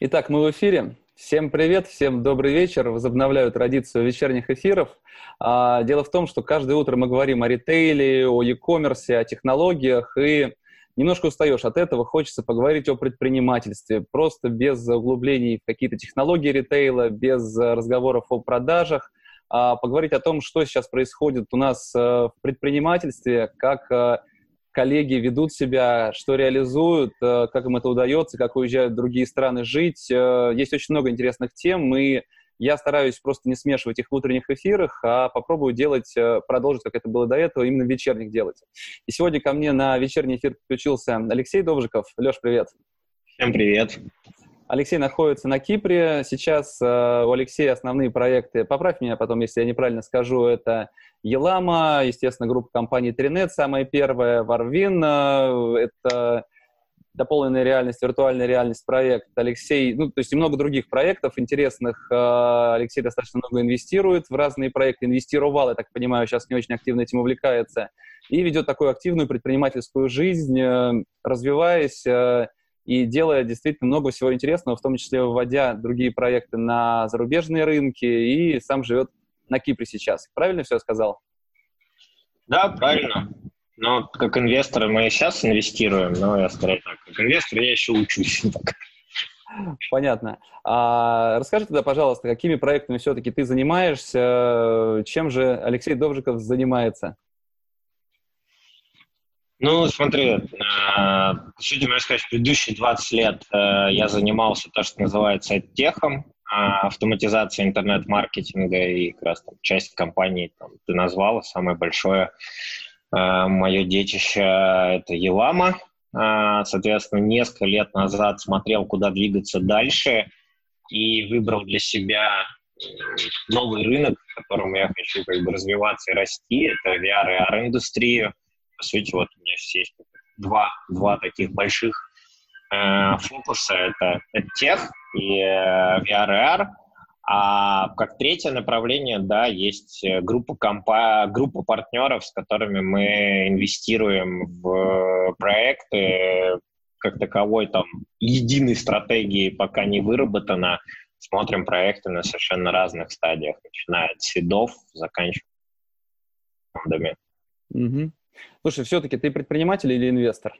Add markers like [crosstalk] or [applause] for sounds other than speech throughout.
Итак, мы в эфире. Всем привет, всем добрый вечер. Возобновляю традицию вечерних эфиров. А, дело в том, что каждое утро мы говорим о ритейле, о e-commerce, о технологиях, и немножко устаешь от этого, хочется поговорить о предпринимательстве, просто без углублений в какие-то технологии ритейла, без разговоров о продажах, а поговорить о том, что сейчас происходит у нас э, в предпринимательстве, как э, коллеги ведут себя, что реализуют, э, как им это удается, как уезжают в другие страны жить. Э, есть очень много интересных тем, и я стараюсь просто не смешивать их в утренних эфирах, а попробую делать, э, продолжить, как это было до этого, именно вечерних делать. И сегодня ко мне на вечерний эфир подключился Алексей Довжиков. Леш, привет. Всем привет. Алексей находится на Кипре. Сейчас э, у Алексея основные проекты, поправь меня потом, если я неправильно скажу, это Елама, естественно, группа компаний Тринет, самая первая, Варвин, э, это дополненная реальность, виртуальная реальность проект. Алексей, ну, то есть и много других проектов интересных. Э, Алексей достаточно много инвестирует в разные проекты, инвестировал, я так понимаю, сейчас не очень активно этим увлекается, и ведет такую активную предпринимательскую жизнь, э, развиваясь и делая действительно много всего интересного, в том числе вводя другие проекты на зарубежные рынки, и сам живет на Кипре сейчас. Правильно все сказал? Да, правильно. Но как инвестор мы сейчас инвестируем, но я скорее так, как инвестор я еще учусь. Понятно. А расскажи тогда, пожалуйста, какими проектами все-таки ты занимаешься, чем же Алексей Довжиков занимается? Ну, смотри, э, чуть могу сказать, предыдущие 20 лет э, я занимался то, что называется техом, а, автоматизацией интернет-маркетинга, и как раз там часть компании там, ты назвала, самое большое э, мое детище — это Елама. Соответственно, несколько лет назад смотрел, куда двигаться дальше, и выбрал для себя новый рынок, в котором я хочу как бы развиваться и расти. Это VR и AR-индустрию по сути, вот у меня есть два, два таких больших э, фокуса. Это, это тех и э, VR А как третье направление, да, есть группа, компа группа партнеров, с которыми мы инвестируем в проекты. Как таковой там единой стратегии пока не выработано. Смотрим проекты на совершенно разных стадиях, начиная от седов, заканчивая фондами. Угу. Слушай, все-таки ты предприниматель или инвестор?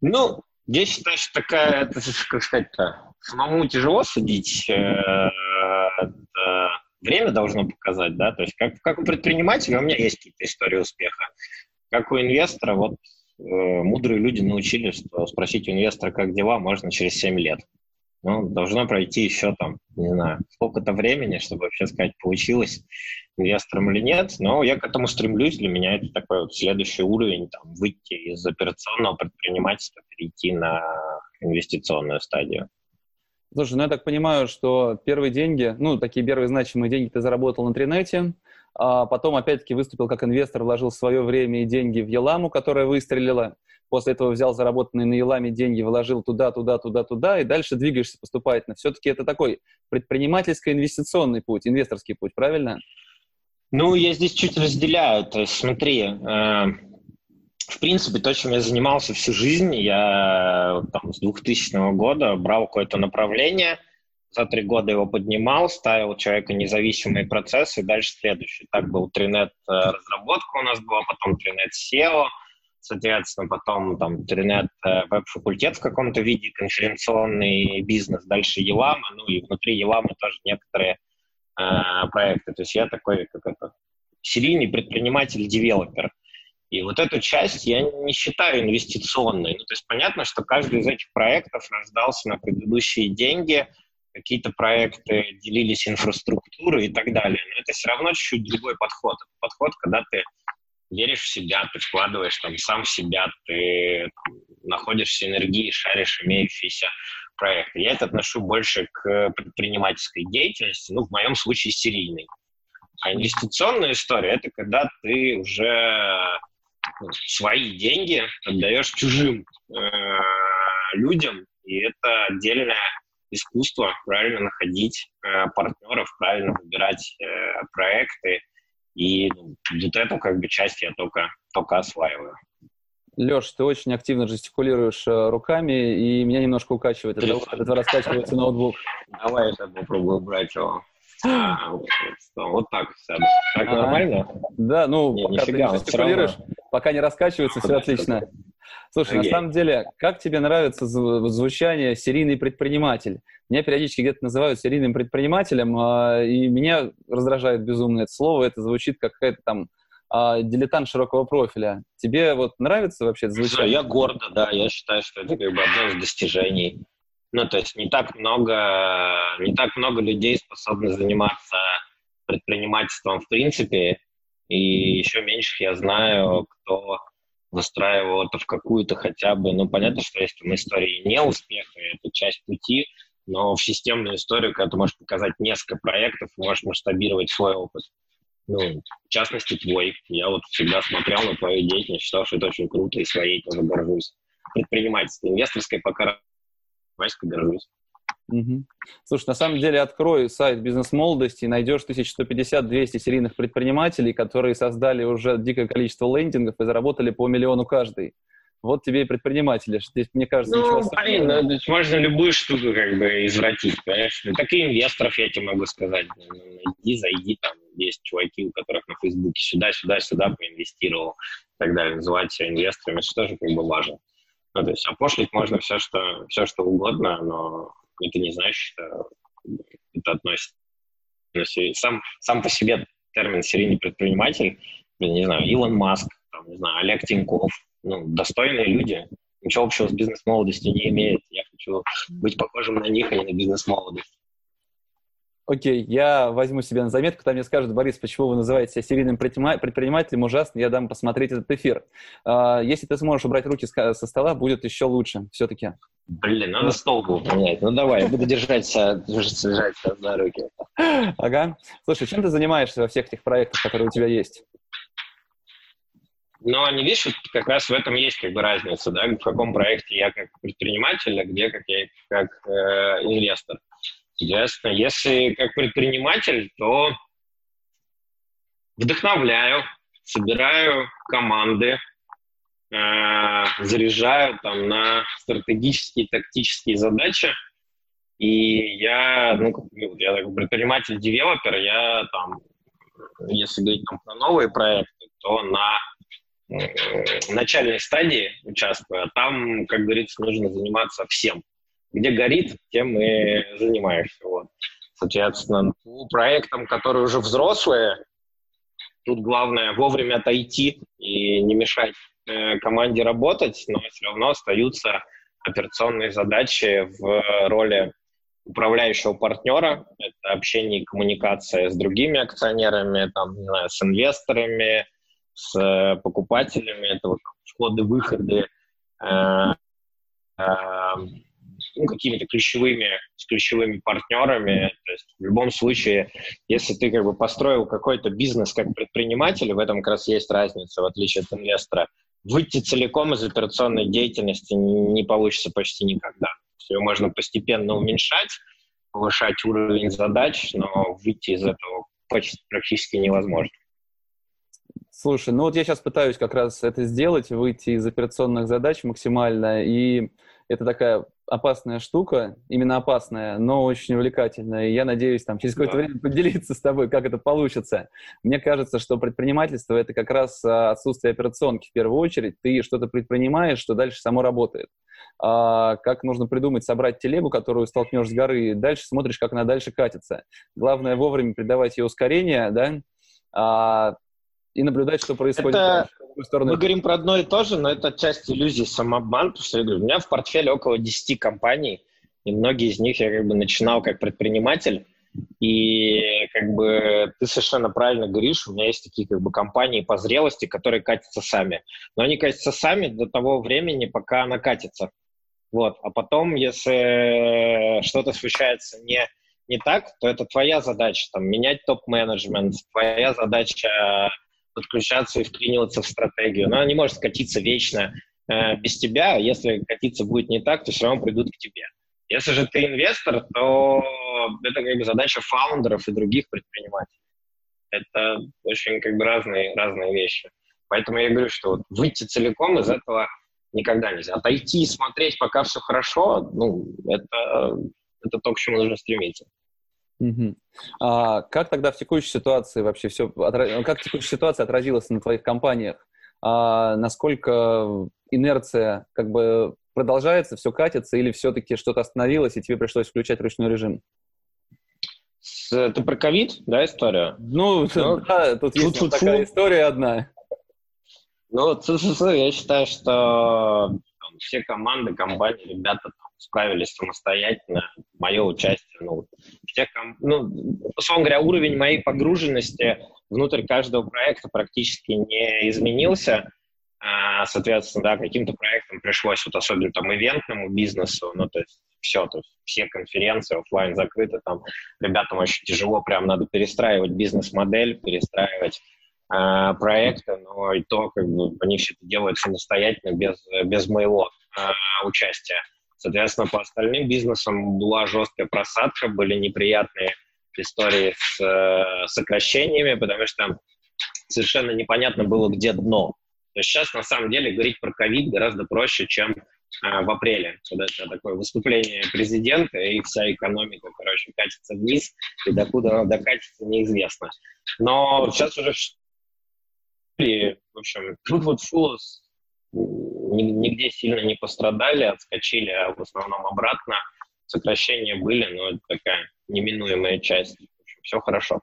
Ну, здесь, значит, такая, как сказать-то, самому тяжело судить. Э, время должно показать, да, то есть как, как у предпринимателя у меня есть какие-то истории успеха. Как у инвестора, вот э, мудрые люди научились, что спросить у инвестора, как дела, можно через 7 лет. Ну, должно пройти еще там, не знаю, сколько-то времени, чтобы вообще сказать, получилось инвестором или нет, но я к этому стремлюсь. Для меня это такой вот следующий уровень, там, выйти из операционного предпринимательства, перейти на инвестиционную стадию. Слушай, ну я так понимаю, что первые деньги, ну, такие первые значимые деньги ты заработал на Тринете, а потом опять-таки выступил как инвестор, вложил свое время и деньги в Еламу, которая выстрелила. После этого взял заработанные на Еламе деньги, вложил туда, туда, туда, туда, и дальше двигаешься поступательно. Все-таки это такой предпринимательско-инвестиционный путь, инвесторский путь, правильно? Ну, я здесь чуть разделяю. То есть, смотри, э, в принципе, то, чем я занимался всю жизнь, я там, с 2000 года брал какое-то направление, за три года его поднимал, ставил человека независимые процессы, дальше следующий. Так был Тринет э, разработка у нас была, потом Тринет SEO, соответственно, потом там интернет, э, веб-факультет в каком-то виде, конференционный бизнес, дальше Елама, ну и внутри Елама тоже некоторые э, проекты. То есть я такой, как это, серийный предприниматель-девелопер. И вот эту часть я не считаю инвестиционной. Ну, то есть понятно, что каждый из этих проектов рождался на предыдущие деньги, какие-то проекты делились инфраструктурой и так далее. Но это все равно чуть-чуть другой подход. Это подход, когда ты веришь в себя, ты вкладываешь там сам в себя, ты находишь синергии, шаришь имеющиеся проекты. Я это отношу больше к предпринимательской деятельности, ну, в моем случае, серийной. А инвестиционная история – это когда ты уже ну, свои деньги отдаешь чужим э, людям, и это отдельное искусство правильно находить э, партнеров, правильно выбирать э, проекты. И вот эту как бы часть я только, только осваиваю. Леш, ты очень активно жестикулируешь э, руками, и меня немножко укачивает. Это, это раскачивается ноутбук. Давай я попробую убрать его. А, вот, вот так сяду. Так а, нормально? Да, ну, не, пока нифига, ты жестикулируешь, пока не раскачивается, все отлично. Слушай, okay. на самом деле, как тебе нравится звучание «серийный предприниматель»? Меня периодически где-то называют серийным предпринимателем, а, и меня раздражает безумно это слово. Это звучит как какая-то там а, дилетант широкого профиля. Тебе вот нравится вообще звучание? Я гордо, да. Я считаю, что это как бы одно из достижений. Ну, то есть не так много, не так много людей способны заниматься предпринимательством в принципе, и еще меньше я знаю, кто выстраивал это в какую-то хотя бы, ну, понятно, что есть там истории неуспеха, это часть пути, но в системную историю, когда ты можешь показать несколько проектов, можешь масштабировать свой опыт. Ну, в частности, твой. Я вот всегда смотрел на твою деятельность, считал, что это очень круто, и своей тоже горжусь. Предпринимательство, инвесторской пока горжусь. Угу. Слушай, на самом деле открой сайт бизнес-молодости и найдешь 1150-200 серийных предпринимателей, которые создали уже дикое количество лендингов и заработали по миллиону каждый. Вот тебе и предприниматели. Здесь, мне кажется, ну, ничего блин, ну, можно любую штуку как бы извратить, понимаешь? Ну, так и инвесторов я тебе могу сказать. Ну, найди, зайди, там есть чуваки, у которых на Фейсбуке сюда, сюда, сюда поинвестировал и так далее. Называть себя инвесторами, это тоже как бы важно. Ну, то есть опошлить можно все, что, все, что угодно, но это не значит, что это относится. Сам, сам по себе термин «серийный предприниматель», не знаю, Илон Маск, там, не знаю, Олег Тиньков, ну, достойные люди, ничего общего с бизнес-молодостью не имеют. Я хочу быть похожим на них, а не на бизнес-молодость. Окей, я возьму себе на заметку, там мне скажут, Борис, почему вы называете себя серийным предпринимателем, ужасно, я дам посмотреть этот эфир. А, если ты сможешь убрать руки со стола, будет еще лучше все-таки. Блин, надо стол был поменять. Ну давай, я буду держать себя, держать себя за руки. Ага. Слушай, чем ты занимаешься во всех этих проектах, которые у тебя есть? Ну, они, видишь, как раз в этом есть как бы разница, да, в каком проекте я как предприниматель, а где как я как э, инвестор. Ясно. Если как предприниматель, то вдохновляю, собираю команды, э, заряжаю там на стратегические, тактические задачи. И я, ну, я такой предприниматель-девелопер, я там, если говорить там про новые проекты, то на э, начальной стадии участвую, а там, как говорится, нужно заниматься всем где горит, тем и занимаешься. Вот. Соответственно, по проектам, которые уже взрослые, тут главное вовремя отойти и не мешать э, команде работать, но все равно остаются операционные задачи в роли управляющего партнера. Это общение и коммуникация с другими акционерами, там, с инвесторами, с покупателями, это вот входы-выходы, э, э, ну, какими-то ключевыми, с ключевыми партнерами. То есть в любом случае, если ты как бы построил какой-то бизнес как предприниматель, в этом как раз есть разница, в отличие от инвестора, выйти целиком из операционной деятельности не получится почти никогда. Ее можно постепенно уменьшать, повышать уровень задач, но выйти из этого почти, практически невозможно. Слушай, ну вот я сейчас пытаюсь как раз это сделать, выйти из операционных задач максимально, и это такая опасная штука, именно опасная, но очень увлекательная. И я надеюсь, там, через какое-то да. время поделиться с тобой, как это получится. Мне кажется, что предпринимательство — это как раз а, отсутствие операционки в первую очередь. Ты что-то предпринимаешь, что дальше само работает. А, как нужно придумать, собрать телегу, которую столкнешь с горы, и дальше смотришь, как она дальше катится. Главное вовремя придавать ей ускорение, да, а, и наблюдать, что происходит. Это... Мы говорим про одно и то же, но это часть иллюзии самообман, потому что я говорю, у меня в портфеле около 10 компаний, и многие из них я как бы начинал как предприниматель, И как бы ты совершенно правильно говоришь, у меня есть такие как бы компании по зрелости, которые катятся сами. Но они катятся сами до того времени, пока она катится. Вот. А потом, если что-то случается не, не так, то это твоя задача, там, менять топ-менеджмент, твоя задача подключаться и вклиниваться в стратегию. Но она не может скатиться вечно э, без тебя. Если катиться будет не так, то все равно придут к тебе. Если же ты инвестор, то это как бы задача фаундеров и других предпринимателей. Это очень как бы разные, разные вещи. Поэтому я говорю, что вот выйти целиком из этого никогда нельзя. Отойти и смотреть, пока все хорошо, ну, это, это то, к чему нужно стремиться. Угу. А как тогда в текущей ситуации вообще все, как текущая ситуация отразилась на твоих компаниях? А насколько инерция как бы продолжается, все катится, или все-таки что-то остановилось, и тебе пришлось включать ручной режим? Это про ковид, да, история? Ну, ну [laughs] да, тут есть вот такая история одна. Ну, я считаю, что там, все команды, компании, ребята справились самостоятельно. Мое участие, ну, все ком... ну, условно говоря, уровень моей погруженности внутрь каждого проекта практически не изменился. А, соответственно, да, каким-то проектам пришлось, вот особенно там ивентному бизнесу, ну, то есть все, то есть все конференции офлайн закрыты, там ребятам очень тяжело, прям надо перестраивать бизнес-модель, перестраивать э, проекты, но и то, как бы, они все это делают самостоятельно, без, без моего э, участия. Соответственно, по остальным бизнесам была жесткая просадка, были неприятные истории с э, сокращениями, потому что совершенно непонятно было, где дно. То есть сейчас, на самом деле, говорить про ковид гораздо проще, чем э, в апреле, когда это такое выступление президента, и вся экономика, короче, катится вниз, и докуда она докатится, неизвестно. Но сейчас уже в общем, вот Фулос нигде сильно не пострадали, отскочили, а в основном обратно. Сокращения были, но это такая неминуемая часть. Общем, все хорошо.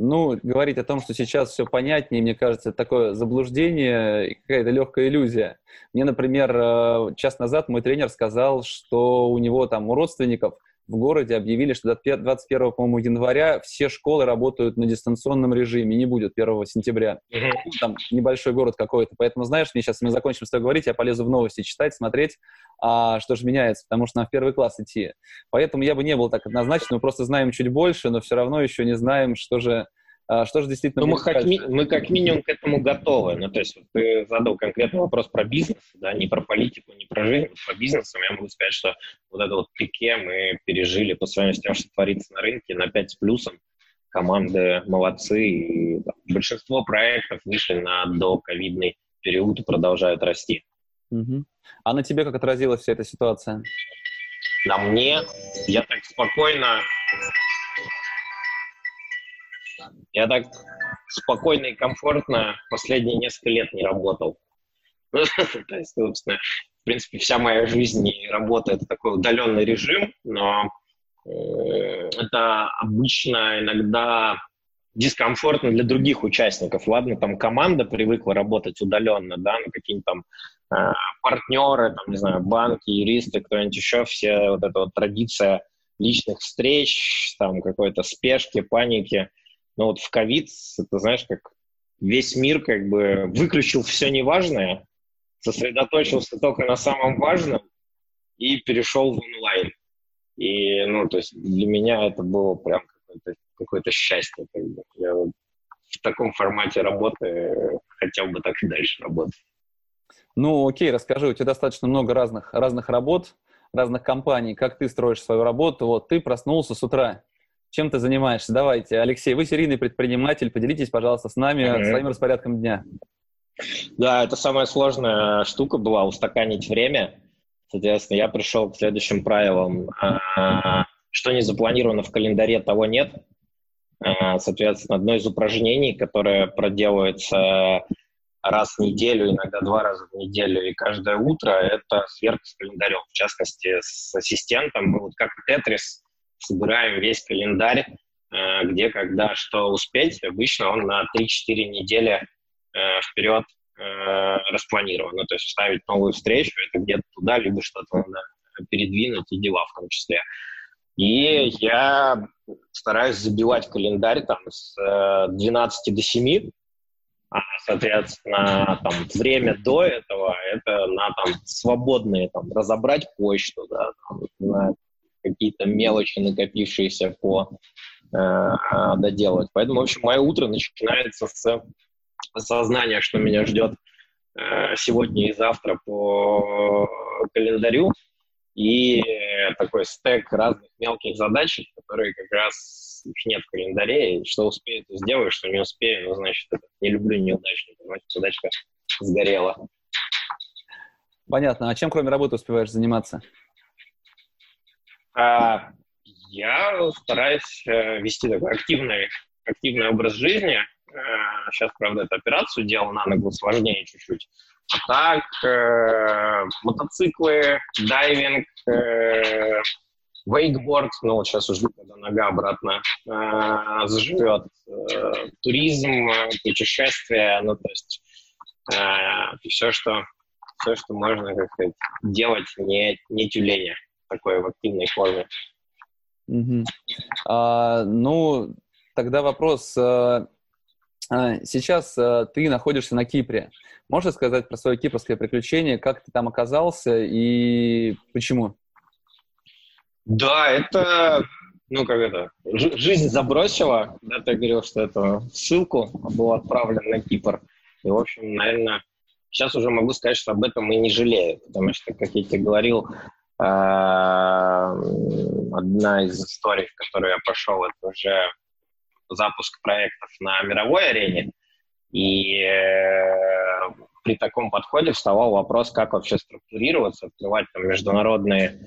Ну, говорить о том, что сейчас все понятнее, мне кажется, такое заблуждение какая-то легкая иллюзия. Мне, например, э, час назад мой тренер сказал, что у него там у родственников в городе объявили, что до 21, по-моему, января все школы работают на дистанционном режиме, не будет 1 сентября. Mm-hmm. Там небольшой город какой-то. Поэтому, знаешь, мне сейчас мы закончим с тобой говорить, я полезу в новости читать, смотреть, а, что же меняется, потому что нам в первый класс идти. Поэтому я бы не был так однозначно, мы просто знаем чуть больше, но все равно еще не знаем, что же а, что же действительно... Ну, мы, как ми- мы как минимум к этому готовы. Ну, то есть вот ты задал конкретный вопрос про бизнес, да, не про политику, не про жизнь, а про бизнес. Я могу сказать, что вот это вот пике мы пережили по сравнению с тем, что творится на рынке, на 5 с плюсом. Команды молодцы, и там, большинство проектов вышли на доковидный период и продолжают расти. Угу. А на тебе как отразилась вся эта ситуация? На мне я так спокойно я так спокойно и комфортно последние несколько лет не работал. [laughs] То есть, собственно, принципе, вся моя жизнь и работа — это такой удаленный режим, но э, это обычно иногда дискомфортно для других участников. Ладно, там команда привыкла работать удаленно, да, на какие-то там э, партнеры, там, не знаю, банки, юристы, кто-нибудь еще, все вот эта вот традиция личных встреч, там, какой-то спешки, паники — но вот в ковид, это знаешь, как весь мир как бы выключил все неважное, сосредоточился только на самом важном и перешел в онлайн. И, ну, то есть для меня это было прям какое-то какое счастье. Как бы. Я вот в таком формате работы хотел бы так и дальше работать. Ну, окей, расскажи, у тебя достаточно много разных, разных работ, разных компаний. Как ты строишь свою работу? Вот ты проснулся с утра, чем ты занимаешься? Давайте, Алексей, вы серийный предприниматель, поделитесь, пожалуйста, с нами mm-hmm. своим распорядком дня. Да, это самая сложная штука была, устаканить время. Соответственно, я пришел к следующим правилам. А, что не запланировано в календаре, того нет. А, соответственно, одно из упражнений, которое проделывается раз в неделю, иногда два раза в неделю, и каждое утро, это сверка с календарем. В частности, с ассистентом. Мы вот как Тетрис собираем весь календарь, э, где, когда, что успеть. Обычно он на 3-4 недели э, вперед э, распланирован. Ну, то есть ставить новую встречу, это где-то туда, либо что-то надо передвинуть, и дела в том числе. И я стараюсь забивать календарь там с 12 до 7, а, соответственно, там, время до этого это на там, свободные, там, разобрать почту, да, там, на какие-то мелочи, накопившиеся по э, доделать. Поэтому, в общем, мое утро начинается с осознания, что меня ждет э, сегодня и завтра по календарю, и такой стек разных мелких задач, которые как раз их нет в календаре, и что успею, то сделаю, что не успею, ну, значит, не люблю неудачников, значит, задачка сгорела. Понятно. А чем, кроме работы, успеваешь заниматься? А, я стараюсь э, вести такой активный, активный образ жизни. А, сейчас, правда, эту операцию делал на ногу сложнее чуть-чуть. Так, э, мотоциклы, дайвинг, э, вейкборд, ну вот сейчас уже когда нога обратно э, заживет, э, туризм, э, путешествия, ну то есть э, все, что все, что можно, как сказать, делать не, не тюленя, такой в активной форме. Угу. А, ну, тогда вопрос. Э, сейчас э, ты находишься на Кипре. Можешь сказать про свое кипрское приключение, как ты там оказался и почему? Да, это, ну, как это, жизнь забросила, да, ты говорил, что это ссылку был отправлен на Кипр. И, в общем, наверное, сейчас уже могу сказать, что об этом и не жалею, потому что, как я тебе говорил, одна из историй, в которую я пошел, это уже запуск проектов на мировой арене. И э, при таком подходе вставал вопрос, как вообще структурироваться, открывать там международные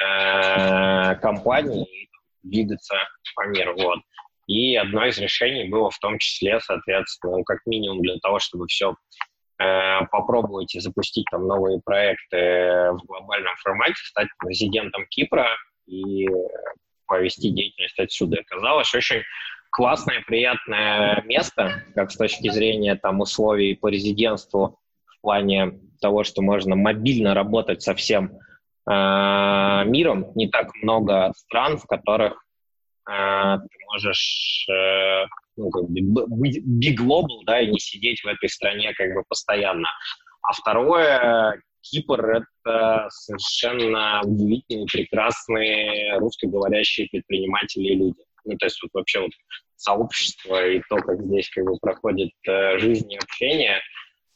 э, компании и двигаться по миру. Вот. И одно из решений было в том числе, соответственно, ну, как минимум для того, чтобы все э, попробовать и запустить там новые проекты в глобальном формате, стать президентом Кипра и повести деятельность отсюда. Оказалось очень классное, приятное место, как с точки зрения там условий по резидентству в плане того, что можно мобильно работать со всем э, миром. Не так много стран, в которых э, ты можешь э, ну, как бы, big global, да, и не сидеть в этой стране как бы постоянно. А второе, Кипр — это совершенно удивительные, прекрасные русскоговорящие предприниматели и люди. Ну, то есть вот вообще вот сообщество и то, как здесь как бы проходит э, жизнь и общение,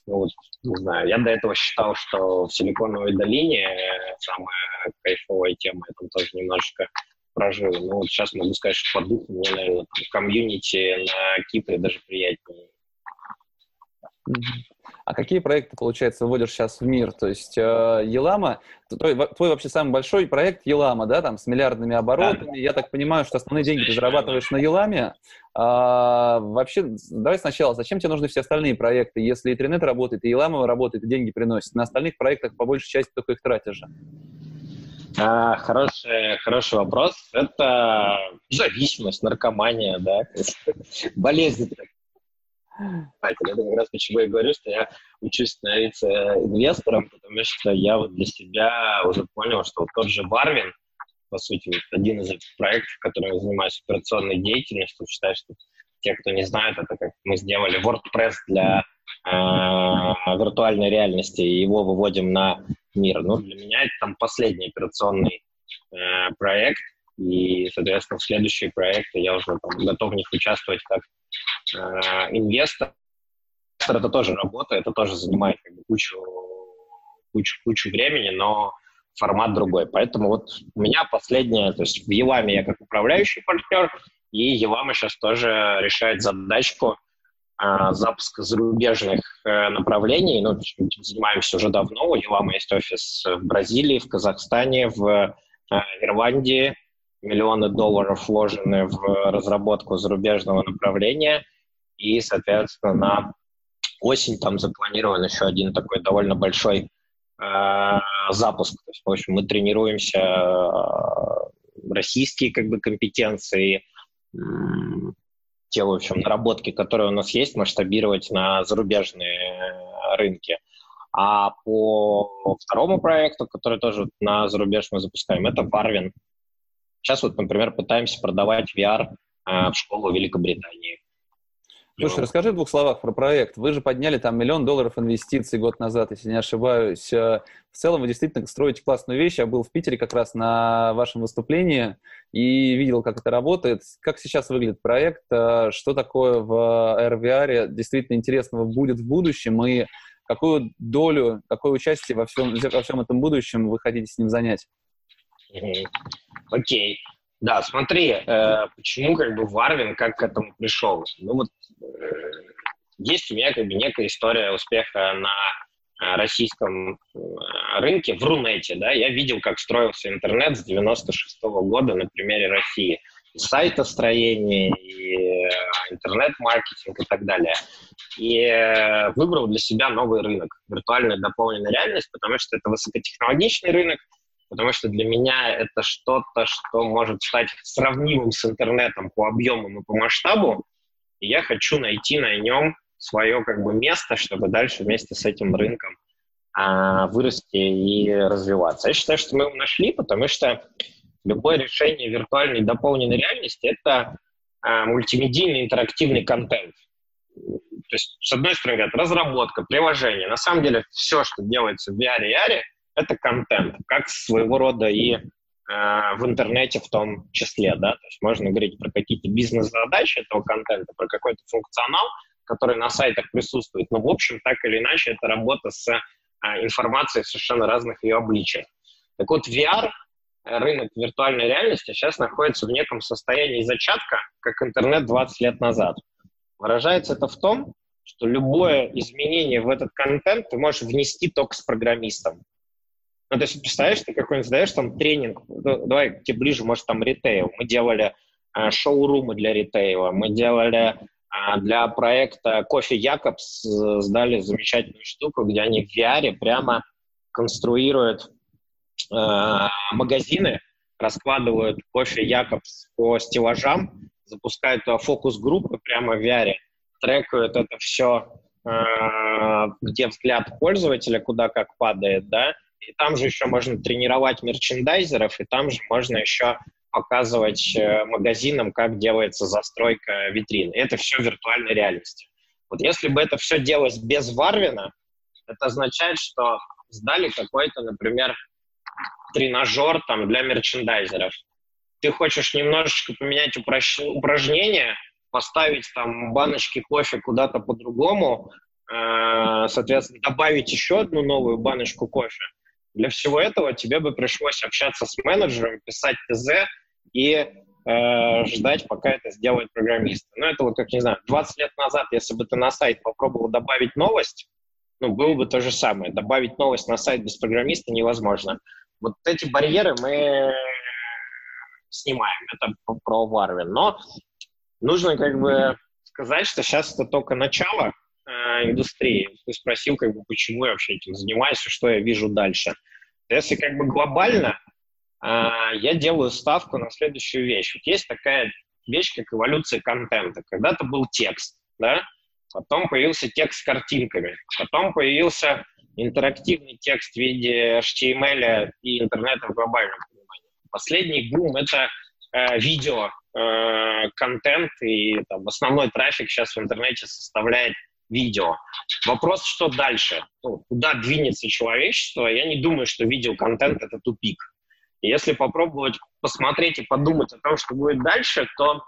ну, вот, не знаю, я до этого считал, что в Силиконовой долине самая кайфовая тема, я там тоже немножечко прожил. Ну, вот сейчас могу сказать, что по духу мне, наверное, там, комьюнити на Кипре даже приятнее. А какие проекты, получается, вводишь сейчас в мир? То есть э, Елама, твой, твой вообще самый большой проект Елама, да, там с миллиардными оборотами. Да. Я так понимаю, что основные деньги ты зарабатываешь на Еламе. А, вообще, давай сначала, зачем тебе нужны все остальные проекты? Если и Тринет работает, и Елама работает, и деньги приносит, на остальных проектах по большей части только их тратишь же. А, хороший, хороший вопрос. Это зависимость, наркомания, да, [laughs] болезнь это как раз почему я говорю, что я учусь становиться инвестором, потому что я вот для себя уже понял, что вот тот же Барвин, по сути, вот один из проектов, которым я занимаюсь операционной деятельностью, считаю, что те, кто не знает, это как мы сделали WordPress для э, виртуальной реальности, и его выводим на мир. Ну, для меня это там последний операционный э, проект, и, соответственно, в следующие проекты я уже там, готов в них участвовать как инвестор. Это тоже работа, это тоже занимает как бы, кучу, кучу, кучу времени, но формат другой. Поэтому вот у меня последнее, то есть в Еламе я как управляющий партнер, и Елама сейчас тоже решает задачку э, запуска зарубежных э, направлений. Ну, этим занимаемся уже давно. У Елама есть офис в Бразилии, в Казахстане, в э, Ирландии, миллионы долларов вложены в разработку зарубежного направления, и, соответственно, на осень там запланирован еще один такой довольно большой э, запуск. То есть, в общем, мы тренируемся э, российские как бы компетенции, э, те, в общем, наработки, которые у нас есть, масштабировать на зарубежные рынки. А по второму проекту, который тоже на зарубеж мы запускаем, это Farvin. Сейчас вот, например, пытаемся продавать VR в школу Великобритании. Слушай, расскажи в двух словах про проект. Вы же подняли там миллион долларов инвестиций год назад, если не ошибаюсь. Э, в целом вы действительно строите классную вещь. Я был в Питере как раз на вашем выступлении и видел, как это работает. Как сейчас выглядит проект? Э, что такое в RVR действительно интересного будет в будущем? И какую долю, какое участие во всем, во всем этом будущем вы хотите с ним занять? Окей. Okay. Да, смотри, э, почему как бы Варвин как к этому пришел? Ну вот есть у меня как бы некая история успеха на э, российском э, рынке в Рунете, да, я видел, как строился интернет с 96 -го года на примере России. И сайтостроение, и э, интернет-маркетинг и так далее. И выбрал для себя новый рынок, виртуальная дополненная реальность, потому что это высокотехнологичный рынок, потому что для меня это что-то, что может стать сравнимым с интернетом по объемам и по масштабу, и я хочу найти на нем свое как бы место, чтобы дальше вместе с этим рынком а, вырасти и развиваться. Я считаю, что мы его нашли, потому что любое решение виртуальной дополненной реальности — это а, мультимедийный интерактивный контент. То есть, с одной стороны, говорят, разработка, приложение. На самом деле, все, что делается в VR и AR, это контент, как своего рода и в интернете в том числе, да, то есть можно говорить про какие-то бизнес-задачи этого контента, про какой-то функционал, который на сайтах присутствует, но в общем так или иначе это работа с э, информацией в совершенно разных ее обличиях. Так вот, VR, рынок виртуальной реальности, сейчас находится в неком состоянии зачатка, как интернет 20 лет назад. Выражается это в том, что любое изменение в этот контент ты можешь внести только с программистом. Ну, то есть, представляешь, ты какой-нибудь даешь там тренинг, ну, давай тебе ближе, может, там ритейл. Мы делали э, шоурумы для ритейла, мы делали э, для проекта Кофе Якобс, э, сдали замечательную штуку, где они в VR прямо конструируют э, магазины, раскладывают кофе Якобс по стеллажам, запускают фокус-группы прямо в VR, трекают это все, где взгляд пользователя, куда как падает, да, и там же еще можно тренировать мерчендайзеров, и там же можно еще показывать э, магазинам, как делается застройка витрины. Это все в виртуальной реальности. Вот если бы это все делалось без Варвина, это означает, что сдали какой-то, например, тренажер там для мерчендайзеров. Ты хочешь немножечко поменять упращ... упражнения, поставить там баночки кофе куда-то по-другому, э, соответственно, добавить еще одну новую баночку кофе. Для всего этого тебе бы пришлось общаться с менеджером, писать ТЗ и э, ждать, пока это сделает программист. Ну, это вот, как, не знаю, 20 лет назад, если бы ты на сайт попробовал добавить новость, ну, было бы то же самое. Добавить новость на сайт без программиста невозможно. Вот эти барьеры мы снимаем. Это про Варвин. Но нужно как бы сказать, что сейчас это только начало э, индустрии. Ты спросил, как бы, почему я вообще этим занимаюсь и что я вижу дальше. Если как бы глобально, э, я делаю ставку на следующую вещь. Вот есть такая вещь, как эволюция контента. Когда-то был текст, да, потом появился текст с картинками, потом появился интерактивный текст в виде HTML и интернета в глобальном понимании. Последний бум — это э, видео, э, контент, и там, основной трафик сейчас в интернете составляет видео. Вопрос, что дальше? Ну, куда двинется человечество? Я не думаю, что видеоконтент — это тупик. Если попробовать посмотреть и подумать о том, что будет дальше, то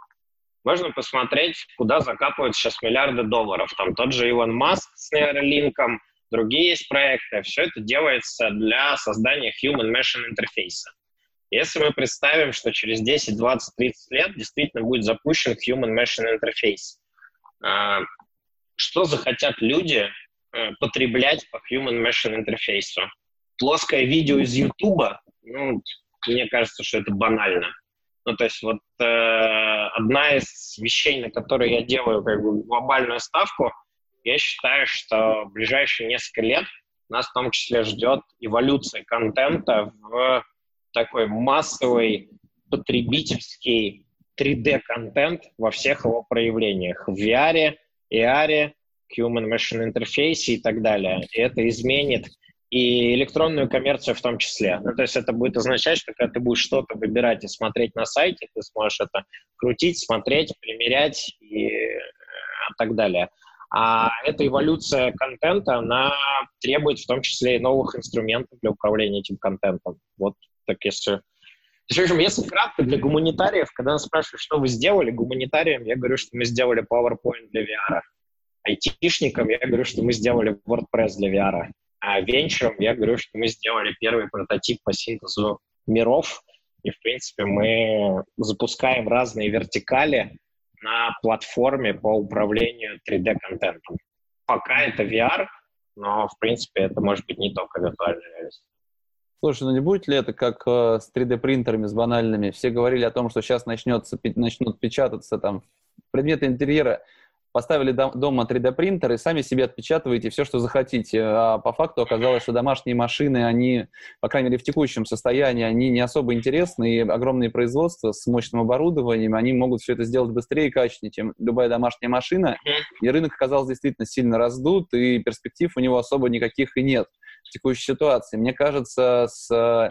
можно посмотреть, куда закапывают сейчас миллиарды долларов. Там тот же Илон Маск с нейролинком, другие есть проекты. Все это делается для создания human-machine интерфейса. Если мы представим, что через 10, 20, 30 лет действительно будет запущен human-machine интерфейс, а, что захотят люди э, потреблять по Human Machine интерфейсу. Плоское видео из Ютуба, ну, мне кажется, что это банально. Ну, то есть вот э, одна из вещей, на которые я делаю как бы глобальную ставку, я считаю, что в ближайшие несколько лет нас в том числе ждет эволюция контента в такой массовый потребительский 3D-контент во всех его проявлениях. В VR, AR, Human Machine Interface и так далее. И это изменит и электронную коммерцию в том числе. Ну, то есть это будет означать, что когда ты будешь что-то выбирать и смотреть на сайте, ты сможешь это крутить, смотреть, примерять и э, так далее. А эта эволюция контента, она требует в том числе и новых инструментов для управления этим контентом. Вот так если... Причем, если кратко, для гуманитариев, когда нас спрашивают, что вы сделали, гуманитариям я говорю, что мы сделали PowerPoint для VR. Айтишникам я говорю, что мы сделали WordPress для VR. А венчуром я говорю, что мы сделали первый прототип по синтезу миров, и, в принципе, мы запускаем разные вертикали на платформе по управлению 3D-контентом. Пока это VR, но, в принципе, это может быть не только виртуальная реальность. Слушай, ну не будет ли это как э, с 3D-принтерами, с банальными? Все говорили о том, что сейчас начнется, начнут печататься там предметы интерьера поставили дома 3D-принтер и сами себе отпечатываете все, что захотите. А по факту оказалось, что домашние машины, они, по крайней мере, в текущем состоянии, они не особо интересны, и огромные производства с мощным оборудованием, они могут все это сделать быстрее и качественнее, чем любая домашняя машина. И рынок оказался действительно сильно раздут, и перспектив у него особо никаких и нет в текущей ситуации. Мне кажется, с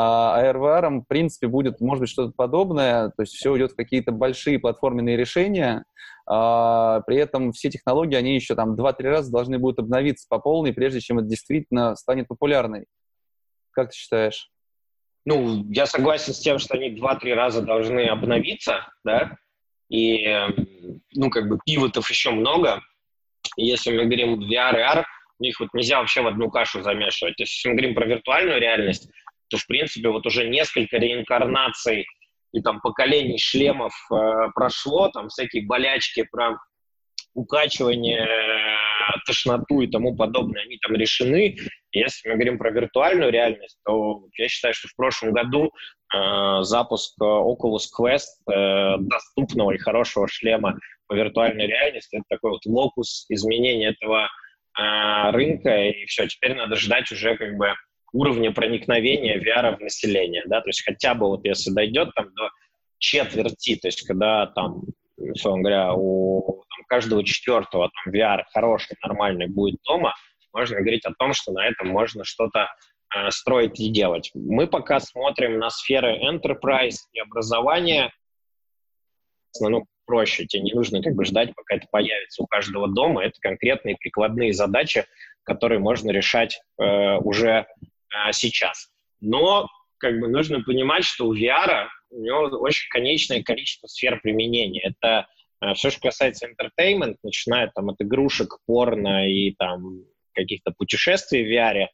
а ARVR, в принципе, будет, может быть, что-то подобное, то есть все уйдет в какие-то большие платформенные решения, а, при этом все технологии, они еще там 2-3 раза должны будут обновиться по полной, прежде чем это действительно станет популярной. Как ты считаешь? Ну, я согласен с тем, что они 2-3 раза должны обновиться, да, и, ну, как бы пивотов еще много. Если мы говорим VR и AR, их вот нельзя вообще в одну кашу замешивать. Если мы говорим про виртуальную реальность, то, в принципе, вот уже несколько реинкарнаций и там поколений шлемов э, прошло, там всякие болячки про укачивание, э, тошноту и тому подобное, они там решены. Если мы говорим про виртуальную реальность, то я считаю, что в прошлом году э, запуск Oculus Quest, э, доступного и хорошего шлема по виртуальной реальности, это такой вот локус изменения этого э, рынка, и все, теперь надо ждать уже как бы уровня проникновения VR в население, да, то есть хотя бы вот если дойдет там до четверти, то есть когда там, условно говоря, у там, каждого четвертого там, VR хороший, нормальный будет дома, можно говорить о том, что на этом можно что-то э, строить и делать. Мы пока смотрим на сферы enterprise и образования, ну, проще, тебе не нужно как бы ждать, пока это появится у каждого дома, это конкретные прикладные задачи, которые можно решать э, уже а, сейчас. Но как бы нужно понимать, что у VR у него очень конечное количество сфер применения. Это э, все, что касается entertainment, начиная там от игрушек, порно и там каких-то путешествий в VR,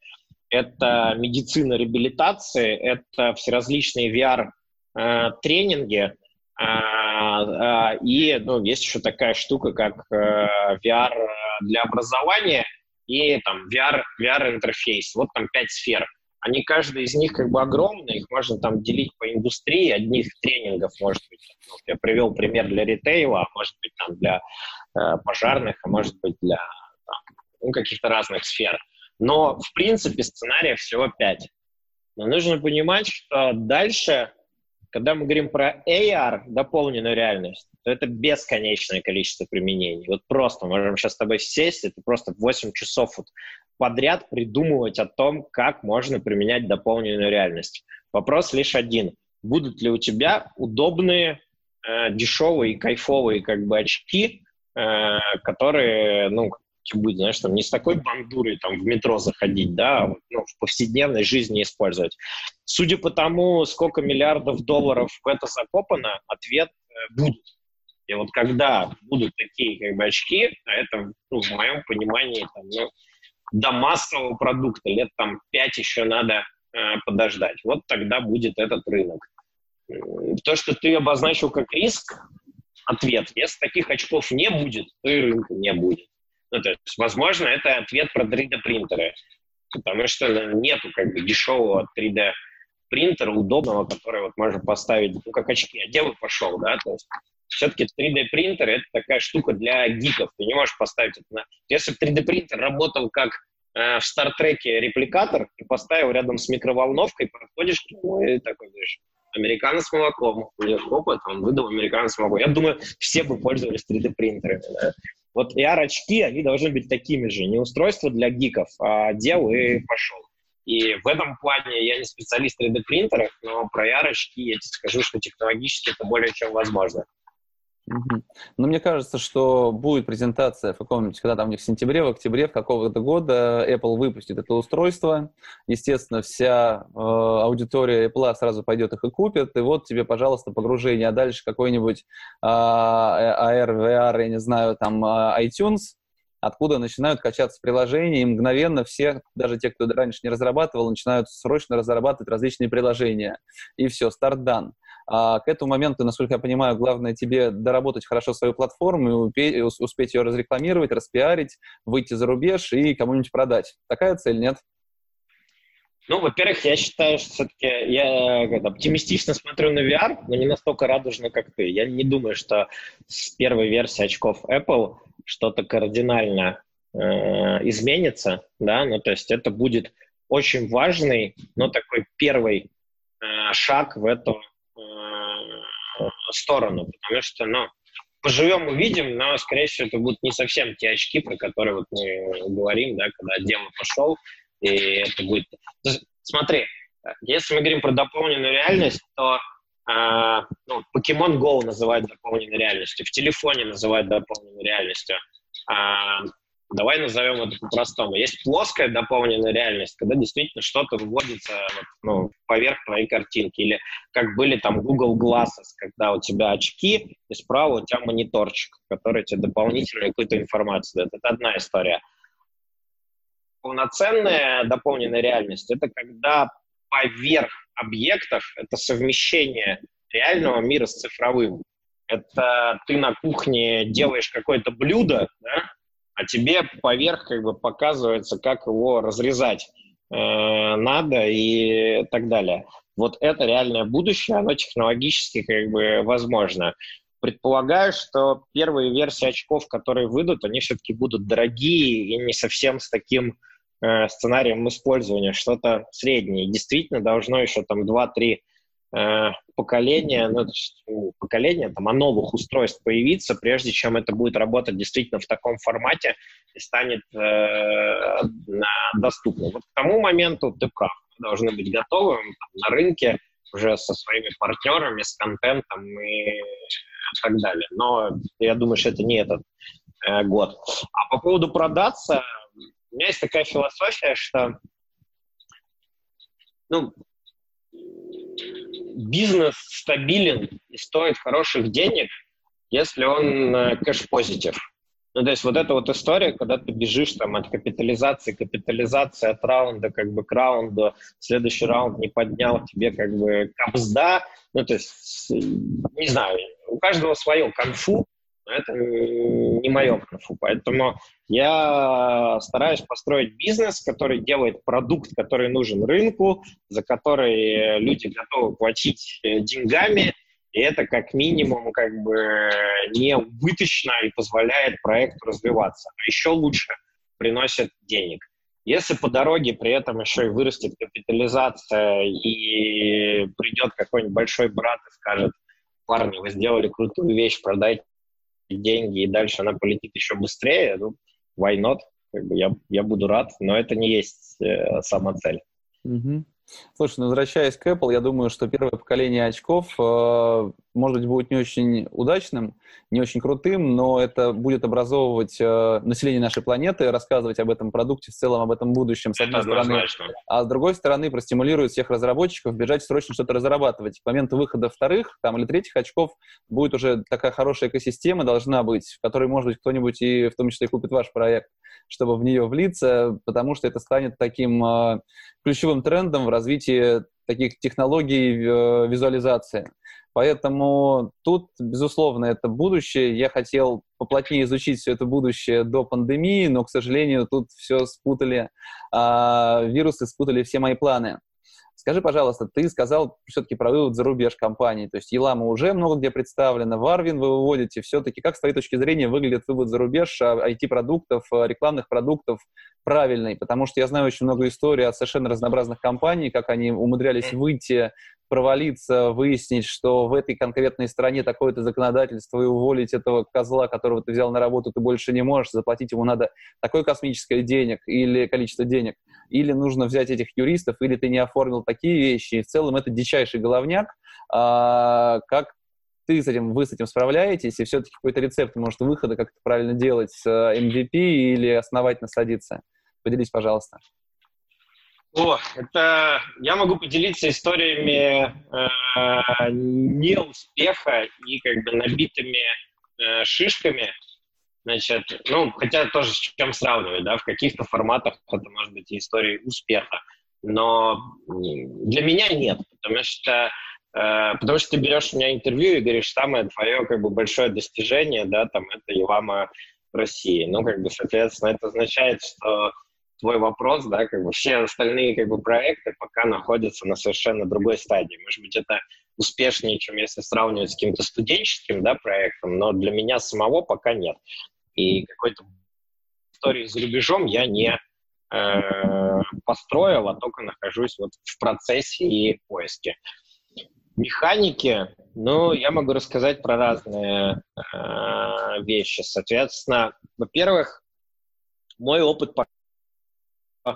это медицина реабилитации, это всеразличные VR-тренинги, э, а, и ну, есть еще такая штука, как э, VR для образования – и там VR, VR-интерфейс. Вот там пять сфер. Они, каждая из них как бы огромная, их можно там делить по индустрии, одних тренингов, может быть, ну, я привел пример для ритейла, а может быть там для э, пожарных, а может быть для там, ну, каких-то разных сфер. Но, в принципе, сценариев всего пять. Но нужно понимать, что дальше когда мы говорим про AR, дополненную реальность, то это бесконечное количество применений. Вот просто можем сейчас с тобой сесть, это просто 8 часов вот подряд придумывать о том, как можно применять дополненную реальность. Вопрос лишь один. Будут ли у тебя удобные, э, дешевые, кайфовые как бы очки, э, которые, ну, будет, знаешь, там не с такой бандурой там в метро заходить, да, а ну, в повседневной жизни использовать. Судя по тому, сколько миллиардов долларов в это закопано, ответ э, будет. И вот когда будут такие как бы очки, а это, ну, в моем понимании, там, ну, до массового продукта лет там пять еще надо э, подождать. Вот тогда будет этот рынок. То, что ты обозначил как риск, ответ. Если таких очков не будет, то и рынка не будет. Ну, то есть, возможно, это ответ про 3D-принтеры, потому что нету как бы дешевого 3D принтера удобного, который вот можно поставить, ну, как очки, а где пошел, да, то есть все-таки 3D-принтер — это такая штука для гиков, ты не можешь поставить это на... Если 3D-принтер работал как э, в Стартреке репликатор, ты поставил рядом с микроволновкой, подходишь к нему и такой говоришь, американо с молоком. У него опыт, он выдал американо с молоком. Я думаю, все бы пользовались 3D-принтерами, да? Вот AR-очки, они должны быть такими же. Не устройство для гиков, а дел и пошел. И в этом плане я не специалист в 3D-принтерах, но про AR-очки я тебе скажу, что технологически это более чем возможно. Но мне кажется, что будет презентация в каком-нибудь, когда там у них в сентябре, в октябре в какого-то года Apple выпустит это устройство. Естественно, вся э, аудитория Apple сразу пойдет их и купит. И вот тебе, пожалуйста, погружение. А дальше какой-нибудь э, AR, VR, я не знаю, там э, iTunes, откуда начинают качаться приложения, и мгновенно все, даже те, кто раньше не разрабатывал, начинают срочно разрабатывать различные приложения. И все, старт дан. А к этому моменту, насколько я понимаю, главное тебе доработать хорошо свою платформу и успеть ее разрекламировать, распиарить, выйти за рубеж и кому-нибудь продать. Такая цель, нет? Ну, во-первых, я считаю, что все-таки я как, оптимистично смотрю на VR, но не настолько радужно, как ты. Я не думаю, что с первой версии очков Apple что-то кардинально э, изменится, да, ну, то есть это будет очень важный, но такой первый э, шаг в эту э, сторону, потому что, ну, поживем, увидим, но, скорее всего, это будут не совсем те очки, про которые вот мы говорим, да, когда дело пошел, и это будет... Смотри, если мы говорим про дополненную реальность, то а, ну, Go называют дополненной реальностью, в телефоне называют дополненной реальностью. А, давай назовем это по-простому. Есть плоская дополненная реальность, когда действительно что-то выводится ну, поверх твоей картинки. Или как были там Google Glasses, когда у тебя очки, и справа у тебя мониторчик, который тебе дополнительно какую-то информацию дает. Это одна история. Полноценная дополненная реальность — это когда поверх объектов — это совмещение реального мира с цифровым. Это ты на кухне делаешь какое-то блюдо, да, а тебе поверх как бы показывается, как его разрезать э, надо и так далее. Вот это реальное будущее, оно технологически как бы возможно. Предполагаю, что первые версии очков, которые выйдут, они все-таки будут дорогие и не совсем с таким э, сценарием использования, что-то среднее. Действительно, должно еще там 2-3 э, поколения, ну, ну, поколения там, а новых устройств появиться, прежде чем это будет работать действительно в таком формате и станет э, доступным. Вот к тому моменту мы должны быть готовы на рынке уже со своими партнерами, с контентом и так далее. Но я думаю, что это не этот э, год. А по поводу продаться, у меня есть такая философия, что ну, бизнес стабилен и стоит хороших денег, если он э, кэш-позитив. Ну, то есть вот эта вот история, когда ты бежишь там от капитализации, капитализации от раунда как бы к раунду, следующий раунд не поднял тебе как бы капсда, ну, то есть, не знаю, у каждого свое конфу, это не мое профу. Поэтому я стараюсь построить бизнес, который делает продукт, который нужен рынку, за который люди готовы платить э, деньгами, и это как минимум как бы не убыточно и позволяет проекту развиваться. А еще лучше приносит денег. Если по дороге при этом еще и вырастет капитализация и придет какой-нибудь большой брат и скажет, парни, вы сделали крутую вещь, продайте деньги, и дальше она полетит еще быстрее, ну, why not? Как бы я, я буду рад, но это не есть э, сама цель. Угу. Слушай, ну, возвращаясь к Apple, я думаю, что первое поколение очков, э, может быть, будет не очень удачным, не очень крутым, но это будет образовывать э, население нашей планеты, рассказывать об этом продукте, в целом об этом будущем, с одной это стороны. А с другой стороны, простимулирует всех разработчиков бежать срочно что-то разрабатывать. К моменту выхода вторых там, или третьих очков будет уже такая хорошая экосистема должна быть, в которой, может быть, кто-нибудь и в том числе купит ваш проект, чтобы в нее влиться, потому что это станет таким э, ключевым трендом в развитии таких технологий э, визуализации. Поэтому тут, безусловно, это будущее. Я хотел поплотнее изучить все это будущее до пандемии, но, к сожалению, тут все спутали, а, вирусы спутали все мои планы. Скажи, пожалуйста, ты сказал все-таки про вывод за рубеж компании, то есть Елама уже много где представлена, Варвин вы выводите, все-таки как с твоей точки зрения выглядит вывод за рубеж IT-продуктов, а, а, рекламных продуктов правильный? Потому что я знаю очень много историй от совершенно разнообразных компаний, как они умудрялись выйти провалиться, выяснить, что в этой конкретной стране такое-то законодательство, и уволить этого козла, которого ты взял на работу, ты больше не можешь, заплатить ему надо такое космическое денег или количество денег, или нужно взять этих юристов, или ты не оформил такие вещи. И в целом это дичайший головняк. А, как ты с этим, вы с этим справляетесь, и все-таки какой-то рецепт, может, выхода, как это правильно делать с MVP э, или основательно садиться? Поделись, пожалуйста. О, это я могу поделиться историями э, неуспеха и как бы набитыми э, шишками. Значит, ну, хотя тоже с чем сравнивать, да, в каких-то форматах это может быть история успеха, но для меня нет, потому что Э, потому что ты берешь у меня интервью и говоришь, самое твое как бы большое достижение, да, там, это Елама России. Ну, как бы, соответственно, это означает, что твой вопрос, да, как бы все остальные как бы проекты пока находятся на совершенно другой стадии. Может быть, это успешнее, чем если сравнивать с каким-то студенческим, да, проектом, но для меня самого пока нет. И какой-то истории за рубежом я не э, построил, а только нахожусь вот в процессе и поиске. Механики, ну, я могу рассказать про разные э, вещи. Соответственно, во-первых, мой опыт э,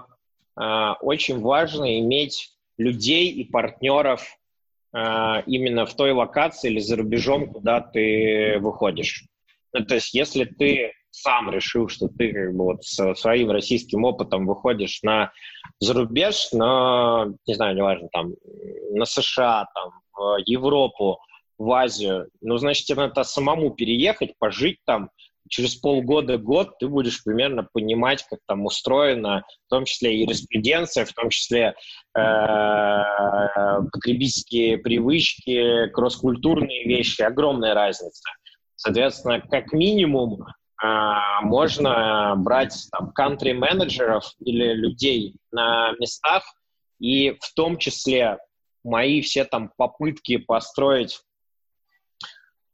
очень важно иметь людей и партнеров э, именно в той локации или за рубежом, куда ты выходишь. Ну, то есть, если ты сам решил, что ты как бы вот со своим российским опытом выходишь на зарубеж, на, не знаю, неважно, там, на США, там, в Европу, в Азию, ну, значит, тебе надо самому переехать, пожить там, через полгода-год ты будешь примерно понимать, как там устроена, в том числе юриспруденция, в том числе э, потребительские привычки, кросс-культурные вещи, огромная разница. Соответственно, как минимум э, можно брать там кантри-менеджеров или людей на местах, и в том числе мои все там попытки построить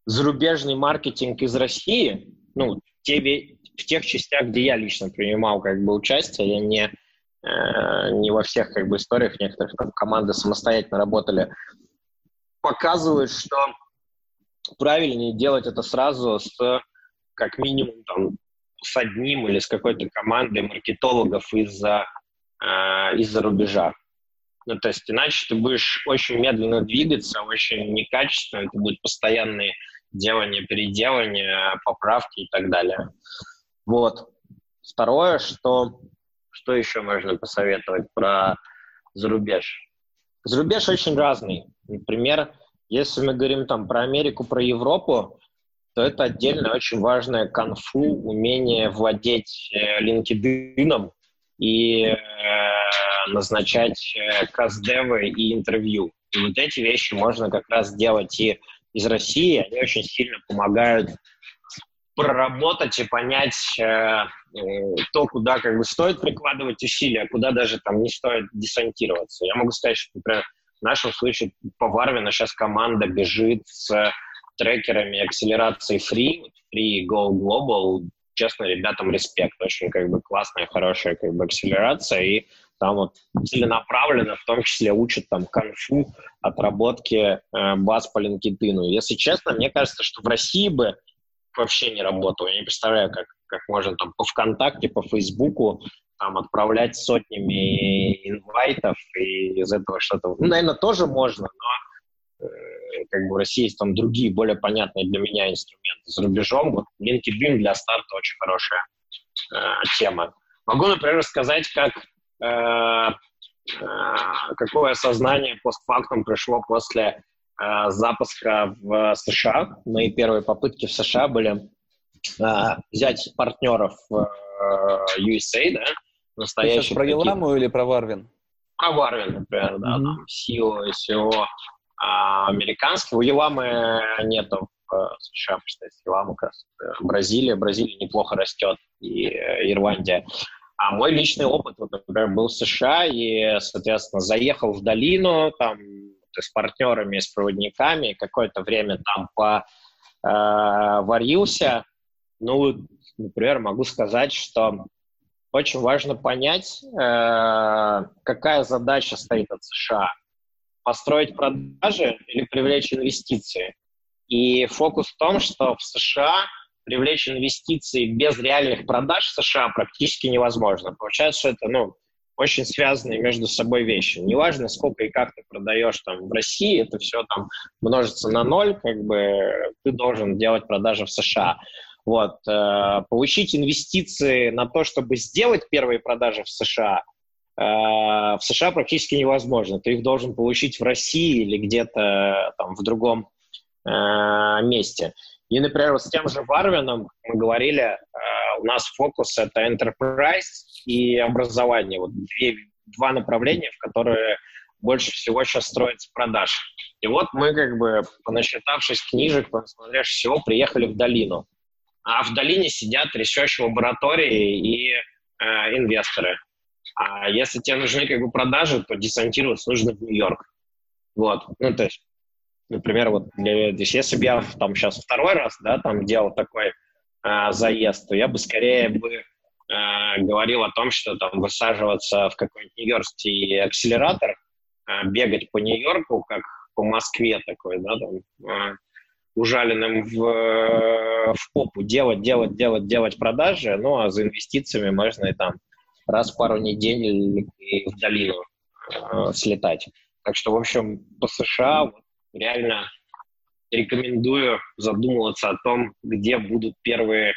зарубежный маркетинг из России, ну, те, в тех частях, где я лично принимал как бы участие, я не, э, не во всех как бы историях, некоторых там команды самостоятельно работали, показывают, что правильнее делать это сразу с как минимум там с одним или с какой-то командой маркетологов из-за э, из-за рубежа. Ну, то есть иначе ты будешь очень медленно двигаться, очень некачественно, это будет постоянные делания, переделания, поправки и так далее. Вот. Второе, что, что еще можно посоветовать про зарубеж? Зарубеж очень разный. Например, если мы говорим там про Америку, про Европу, то это отдельно очень важное конфу, умение владеть э, LinkedIn и э, назначать э, каздевы и интервью. И вот эти вещи можно как раз делать и из России. Они очень сильно помогают проработать и понять э, то, куда как бы стоит прикладывать усилия, а куда даже там не стоит десантироваться. Я могу сказать, что, например, в нашем случае по Варвину сейчас команда бежит с трекерами акселерации Free, Free Go Global. Честно, ребятам респект. Очень как бы классная, хорошая как бы акселерация. И там вот целенаправленно, в том числе учат там конфу, отработки э, баз по LinkedIn. Если честно, мне кажется, что в России бы вообще не работало. Я не представляю, как, как можно там по ВКонтакте, по Фейсбуку там отправлять сотнями инвайтов и из этого что-то... Ну, наверное, тоже можно, но э, как бы в России есть там другие, более понятные для меня инструменты. За рубежом вот LinkedIn для старта очень хорошая э, тема. Могу, например, сказать, как Э, э, какое осознание постфактум пришло после запуска в США. Мои первые попытки в США были взять партнеров USA, да, настоящих. Ты про Еламу или про Варвин? Про Варвин, например, да, mm-hmm. там SEO, SEO а, американский. У Еламы нету в США, представьте, Еламу как раз Бразилия, Бразилия неплохо растет, и Ирландия. А мой личный опыт, вот, например, был в США и, соответственно, заехал в долину там с партнерами, с проводниками, какое-то время там поварился. Э, ну, например, могу сказать, что очень важно понять, э, какая задача стоит от США. построить продажи или привлечь инвестиции. И фокус в том, что в США привлечь инвестиции без реальных продаж в США практически невозможно. Получается, что это ну, очень связанные между собой вещи. Неважно, сколько и как ты продаешь там в России, это все там множится на ноль, как бы ты должен делать продажи в США. Вот. Э, получить инвестиции на то, чтобы сделать первые продажи в США, э, в США практически невозможно. Ты их должен получить в России или где-то там в другом э, месте. И, например, вот с тем же Варвином мы говорили, нас фокус — это enterprise и образование. Вот две, два направления, в которые больше всего сейчас строится продаж. И вот мы как бы, понасчитавшись книжек, посмотрев всего, приехали в долину. А в долине сидят research лаборатории и э, инвесторы. А если тебе нужны как бы продажи, то десантироваться нужно в Нью-Йорк. Вот. Ну, то есть Например, вот для, если бы я там сейчас второй раз, да, там делал такой э, заезд, то я бы скорее бы э, говорил о том, что там высаживаться в какой-нибудь нью-йоркский акселератор, э, бегать по Нью-Йорку, как по Москве такой, да, там, э, ужаленным в, э, в попу, делать, делать, делать, делать продажи, ну, а за инвестициями можно и там раз в пару недель и в долину э, слетать. Так что, в общем, по США вот, реально рекомендую задумываться о том, где будут первые э,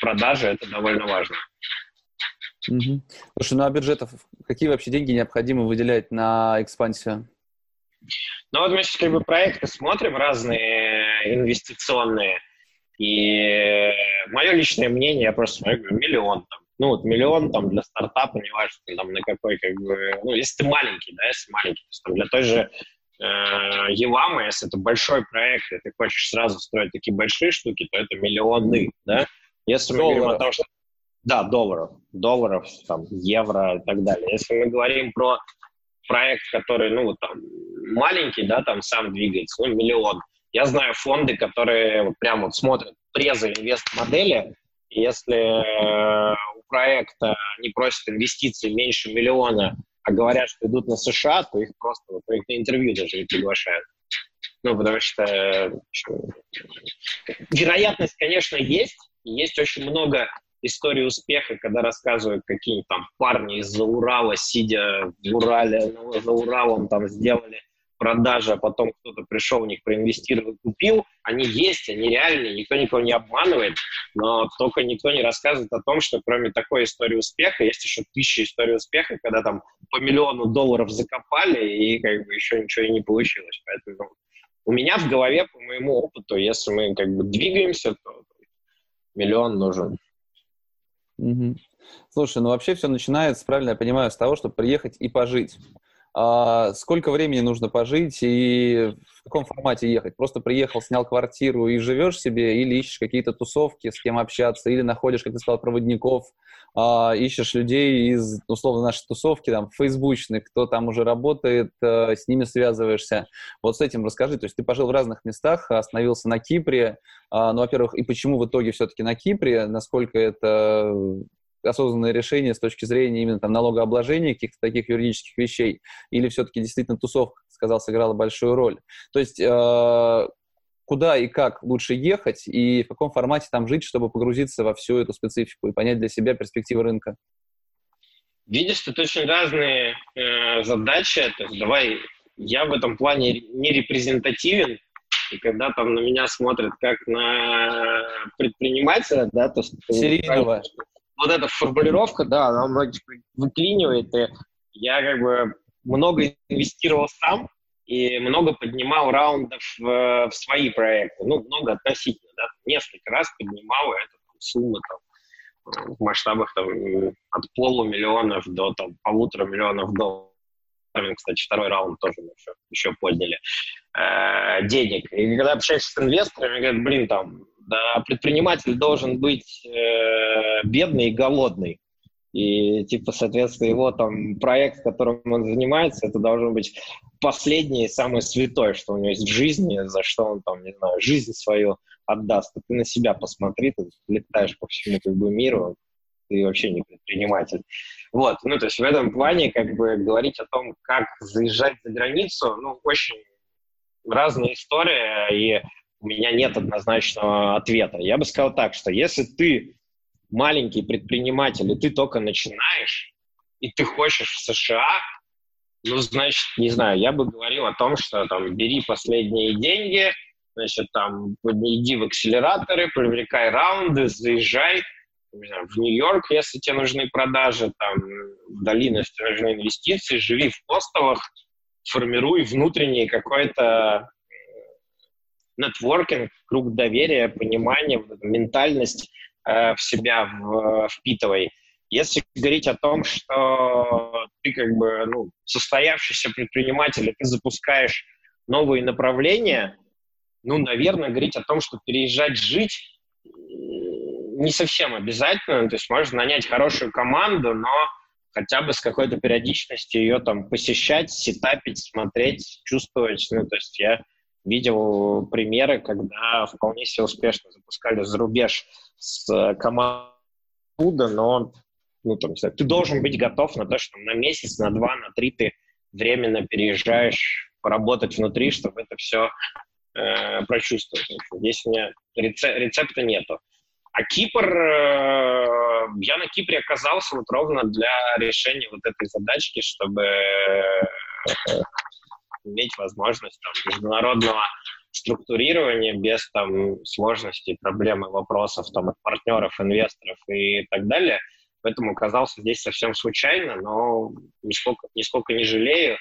продажи. Это довольно важно. Угу. Слушай, ну а бюджетов какие вообще деньги необходимо выделять на экспансию? Ну вот мы сейчас как бы проекты смотрим разные инвестиционные. И мое личное мнение, я просто смотрю, миллион там. Ну вот миллион там для стартапа, неважно там на какой, как бы, ну если ты маленький, да, если маленький, то есть там для той же э, Елама, если это большой проект, и ты хочешь сразу строить такие большие штуки, то это миллионы, да? Если долларов. мы говорим о том, что... Да, долларов. Долларов, там, евро и так далее. Если мы говорим про проект, который, ну, там, маленький, да, там сам двигается, ну, миллион. Я знаю фонды, которые вот прям вот смотрят презы инвест-модели, если э, у проекта не просят инвестиций меньше миллиона, а говорят, что идут на США, то их просто вот, их на интервью даже не приглашают. Ну, потому что вероятность, конечно, есть. Есть очень много историй успеха, когда рассказывают какие-нибудь там парни из-за Урала, сидя в Урале, ну, за Уралом там сделали продажи, а потом кто-то пришел, у них проинвестировал, купил, они есть, они реальные, никто никого не обманывает, но только никто не рассказывает о том, что кроме такой истории успеха есть еще тысячи историй успеха, когда там по миллиону долларов закопали и как бы еще ничего и не получилось. Поэтому у меня в голове, по моему опыту, если мы как бы двигаемся, то миллион нужен. Угу. Слушай, ну вообще все начинается, правильно я понимаю, с того, чтобы приехать и пожить сколько времени нужно пожить и в каком формате ехать? Просто приехал, снял квартиру и живешь себе, или ищешь какие-то тусовки, с кем общаться, или находишь, как ты сказал, проводников, а, ищешь людей из, условно, нашей тусовки, там, фейсбучных, кто там уже работает, а, с ними связываешься. Вот с этим расскажи. То есть ты пожил в разных местах, остановился на Кипре. А, ну, во-первых, и почему в итоге все-таки на Кипре? Насколько это осознанное решение с точки зрения именно там налогообложения каких-то таких юридических вещей, или все-таки действительно тусовка, сказал, сыграла большую роль. То есть э, куда и как лучше ехать, и в каком формате там жить, чтобы погрузиться во всю эту специфику и понять для себя перспективы рынка? Видишь, тут очень разные э, задачи. То есть давай, я в этом плане не репрезентативен, и когда там на меня смотрят как на предпринимателя, да, то... Серийного вот эта формулировка, да, она многих выклинивает. И я как бы много инвестировал сам и много поднимал раундов в, в свои проекты. Ну, много относительно, да, несколько раз поднимал эту там, сумму там, в масштабах там, от полумиллионов до там, полутора миллионов долларов. Кстати, второй раунд тоже мы еще, еще подняли э, денег. И когда общаешься с инвесторами, говорят, блин, там, да, предприниматель должен быть э, бедный и голодный. И, типа, соответственно, его там проект, которым он занимается, это должен быть последнее, самое святое, что у него есть в жизни, за что он там, не знаю, жизнь свою отдаст. ты на себя посмотри, ты летаешь по всему как бы миру, ты вообще не предприниматель. Вот, ну, то есть в этом плане, как бы, говорить о том, как заезжать за границу, ну, очень разная история, и у меня нет однозначного ответа. Я бы сказал так, что если ты маленький предприниматель, и ты только начинаешь, и ты хочешь в США, ну, значит, не знаю, я бы говорил о том, что там бери последние деньги, значит, там иди в акселераторы, привлекай раунды, заезжай знаю, в Нью-Йорк, если тебе нужны продажи, там, в долину, если тебе нужны инвестиции, живи в постовых, формируй внутренний какой-то нетворкинг, круг доверия, понимания, ментальность э, в себя в, впитывай. Если говорить о том, что ты как бы ну, состоявшийся предприниматель, и ты запускаешь новые направления, ну, наверное, говорить о том, что переезжать жить не совсем обязательно. То есть можно нанять хорошую команду, но хотя бы с какой-то периодичностью ее там посещать, сетапить, смотреть, чувствовать. Ну, то есть я видел примеры, когда вполне себе успешно запускали за рубеж с командой, но ну, там, ты должен быть готов на то, что на месяц, на два, на три ты временно переезжаешь поработать внутри, чтобы это все э, прочувствовать. Здесь у меня рецеп, рецепта нету. А Кипр, э, я на Кипре оказался вот ровно для решения вот этой задачки, чтобы э, иметь возможность там, международного структурирования без там сложностей, проблем и вопросов там от партнеров, инвесторов и так далее. Поэтому оказался здесь совсем случайно, но нисколько, нисколько не жалею.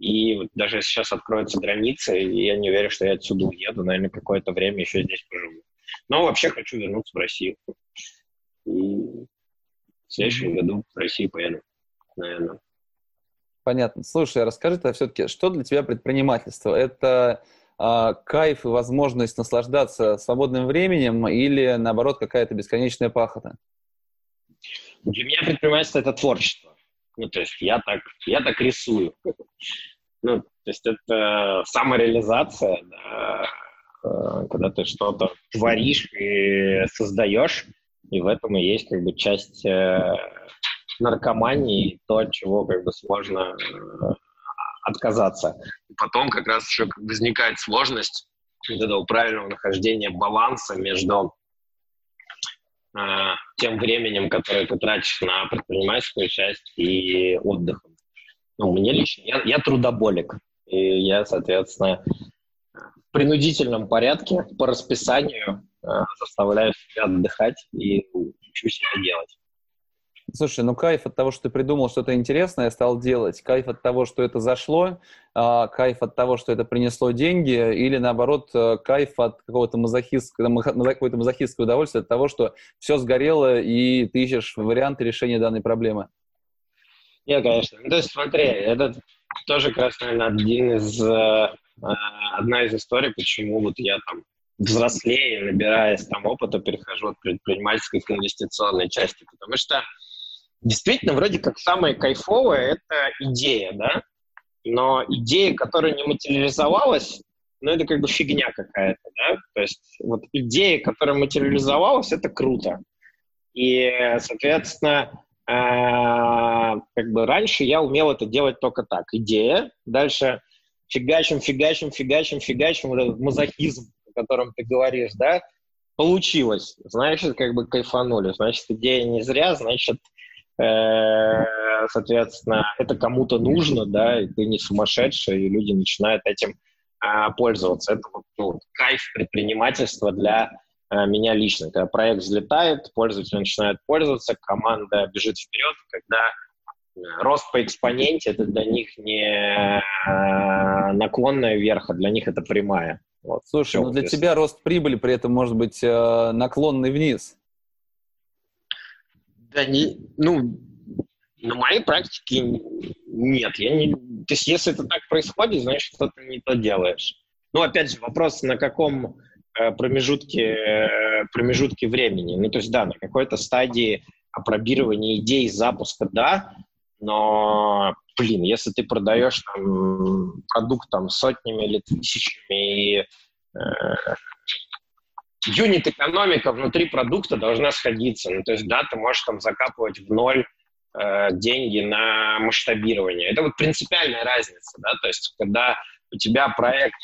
И вот даже сейчас откроются границы, я не верю, что я отсюда уеду, наверное, какое-то время еще здесь поживу. Но вообще хочу вернуться в Россию. И в следующем году в Россию поеду, наверное. Понятно. Слушай, расскажи тогда все-таки, что для тебя предпринимательство? Это э, кайф и возможность наслаждаться свободным временем или, наоборот, какая-то бесконечная пахота? Для меня предпринимательство — это творчество. Ну, то есть я так, я так рисую. [laughs] Ну, то есть это самореализация, да, когда ты что-то творишь и создаешь, и в этом и есть как бы часть э, наркомании, то, от чего как бы сложно э, отказаться. Потом как раз еще возникает сложность вот этого правильного нахождения баланса между э, тем временем, которое ты тратишь на предпринимательскую часть и отдыхом. Ну, мне лично, я, я трудоболик, и я, соответственно, в принудительном порядке по расписанию э, заставляю себя отдыхать и учу себя делать. Слушай, ну кайф от того, что ты придумал что-то интересное, стал делать, кайф от того, что это зашло, а, кайф от того, что это принесло деньги, или наоборот, э, кайф от какого-то мазохистского, какое-то мазохистское удовольствие от того, что все сгорело, и ты ищешь варианты решения данной проблемы. Нет, конечно. Ну, то есть смотри, это тоже как раз, наверное, один из, э, одна из историй, почему вот я там взрослее, набираясь там опыта, перехожу от предпринимательской к инвестиционной части, потому что действительно, вроде как самое кайфовое — это идея, да? Но идея, которая не материализовалась, ну, это как бы фигня какая-то, да? То есть вот идея, которая материализовалась, это круто. И, соответственно, э, как бы раньше я умел это делать только так. Идея, дальше фигачим, фигачим, фигачим, фигачим, вот этот мазохизм, о котором ты говоришь, да, получилось. Значит, как бы кайфанули. Значит, идея не зря, значит, Э, соответственно, это кому-то нужно, да, и ты не сумасшедший, и люди начинают этим а, пользоваться. Это вот, ну, кайф предпринимательства для а, меня лично. Когда проект взлетает, пользователи начинают пользоваться, команда бежит вперед, когда рост по экспоненте это для них не наклонная вверх, а для них это прямая. Вот. Слушай, ну для тебя рост прибыли при этом может быть наклонный вниз. Да не, ну, на моей практике нет. Я не, то есть если это так происходит, значит, что-то не то делаешь. Ну, опять же, вопрос, на каком э, промежутке, э, промежутке времени. Ну, то есть, да, на какой-то стадии опробирования идей запуска, да, но, блин, если ты продаешь там, продукт там, сотнями или тысячами и э, юнит-экономика внутри продукта должна сходиться. Ну, то есть, да, ты можешь там закапывать в ноль э, деньги на масштабирование. Это вот принципиальная разница, да, то есть, когда у тебя проект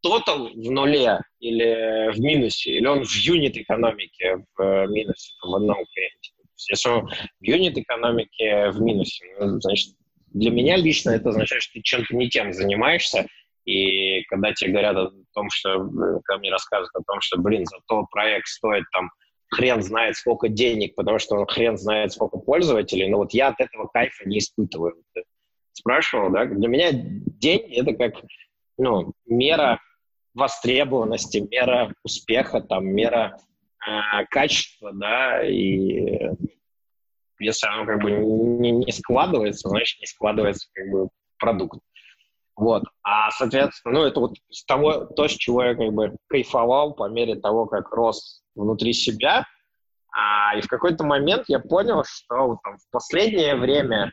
тотал в нуле или в минусе, или он в юнит-экономике в э, минусе в одном клиенте. Если в юнит-экономике в минусе, ну, значит, для меня лично это означает, что ты чем-то не тем занимаешься, и когда тебе говорят о том, что, когда мне рассказывают о том, что, блин, зато проект стоит там хрен знает сколько денег, потому что он хрен знает сколько пользователей, но вот я от этого кайфа не испытываю. Ты спрашивал, да? Для меня день — это как ну, мера востребованности, мера успеха, там, мера э, качества, да, и если оно как бы не, не складывается, значит, не складывается как бы продукт. Вот. А, соответственно, ну, это вот с того, то, с чего я как бы кайфовал по мере того, как рос внутри себя. А, и в какой-то момент я понял, что там, в последнее время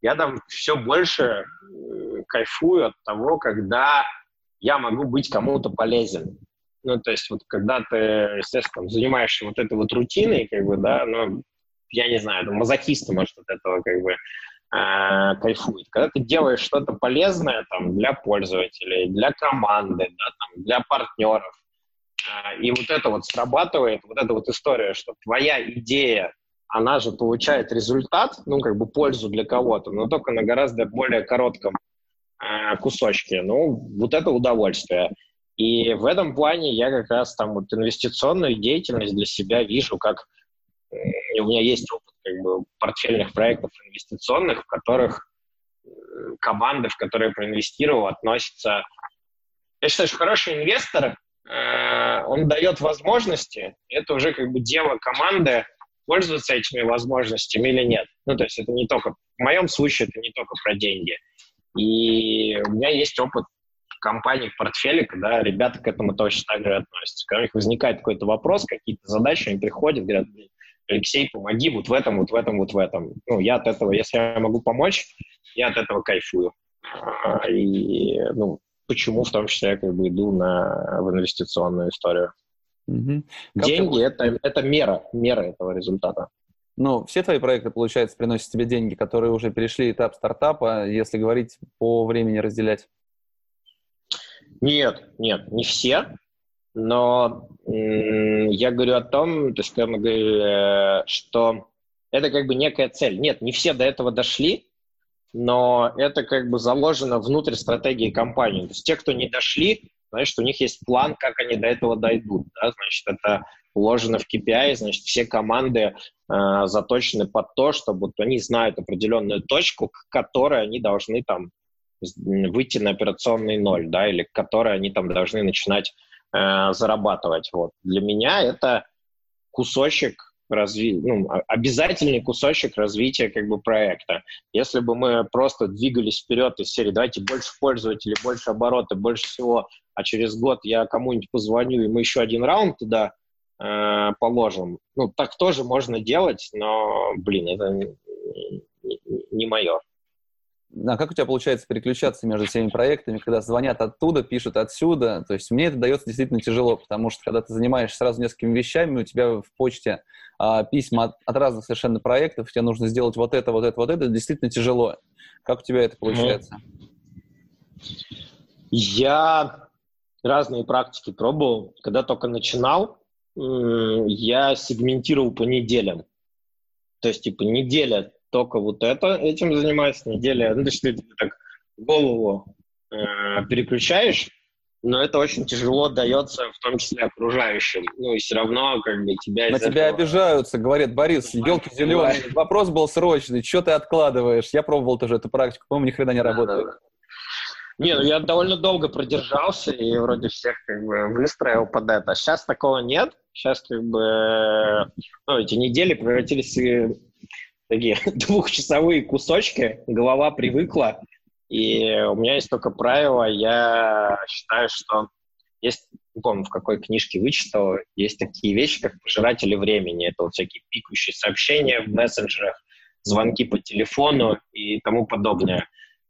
я там все больше э, кайфую от того, когда я могу быть кому-то полезен. Ну, то есть вот когда ты, естественно, занимаешься вот этой вот рутиной, как бы, да, ну, я не знаю, там, мазохисты, может, от этого как бы э, кайфует. Когда ты делаешь что-то полезное там, для пользователей, для команды, да, там, для партнеров, э, и вот это вот срабатывает, вот эта вот история, что твоя идея, она же получает результат, ну, как бы пользу для кого-то, но только на гораздо более коротком э, кусочке. Ну, вот это удовольствие. И в этом плане я как раз там вот инвестиционную деятельность для себя вижу как у меня есть опыт как бы, портфельных проектов инвестиционных, в которых э, команды, в которые проинвестировал, относятся... Я считаю, что хороший инвестор, э, он дает возможности, это уже как бы дело команды, пользоваться этими возможностями или нет. Ну, то есть это не только... В моем случае это не только про деньги. И у меня есть опыт компаний в портфеле, когда ребята к этому точно так же относятся. Когда у них возникает какой-то вопрос, какие-то задачи, они приходят, говорят, Алексей, помоги вот в этом, вот в этом, вот в этом. Ну, я от этого, если я могу помочь, я от этого кайфую. А, и, ну, почему в том числе я как бы иду на, в инвестиционную историю. Угу. Деньги это, это мера, мера этого результата. Ну, все твои проекты, получается, приносят тебе деньги, которые уже перешли этап стартапа, если говорить по времени разделять? Нет, нет, не все. Но я говорю о том, то есть, когда мы говорили, что это как бы некая цель. Нет, не все до этого дошли, но это как бы заложено внутрь стратегии компании. То есть те, кто не дошли, значит, у них есть план, как они до этого дойдут. Да? Значит, это уложено в KPI, значит, все команды э, заточены под то, чтобы вот они знают определенную точку, к которой они должны там выйти на операционный ноль, да, или к которой они там должны начинать э, зарабатывать. Вот. Для меня это кусочек разви... ну, обязательный кусочек развития как бы проекта. Если бы мы просто двигались вперед из серии «давайте больше пользователей, больше обороты, больше всего», а через год я кому-нибудь позвоню, и мы еще один раунд туда э, положим. Ну, так тоже можно делать, но, блин, это не, не мое. А как у тебя получается переключаться между всеми проектами, когда звонят оттуда, пишут отсюда? То есть мне это дается действительно тяжело, потому что когда ты занимаешься сразу несколькими вещами, у тебя в почте а, письма от, от разных совершенно проектов, тебе нужно сделать вот это, вот это, вот это, действительно тяжело. Как у тебя это получается? Я разные практики пробовал. Когда только начинал, я сегментировал по неделям. То есть, типа, неделя только вот это, этим занимается неделя. Ну, то есть ты так голову э, переключаешь, но это очень тяжело дается, в том числе окружающим. Ну, и все равно, как бы, тебя... На тебя этого... обижаются, говорят, Борис, елки зеленые, вопрос был срочный, что ты откладываешь? Я пробовал тоже эту практику, по-моему, ни хрена не работает. Не, ну я довольно долго продержался и вроде всех как бы выстроил под это. Сейчас такого нет. Сейчас как бы ну, эти недели превратились такие [laughs] двухчасовые кусочки, голова привыкла, и у меня есть только правило, я считаю, что есть, не помню, в какой книжке вычитал, есть такие вещи, как пожиратели времени. Это вот всякие пикающие сообщения в мессенджерах, звонки по телефону и тому подобное.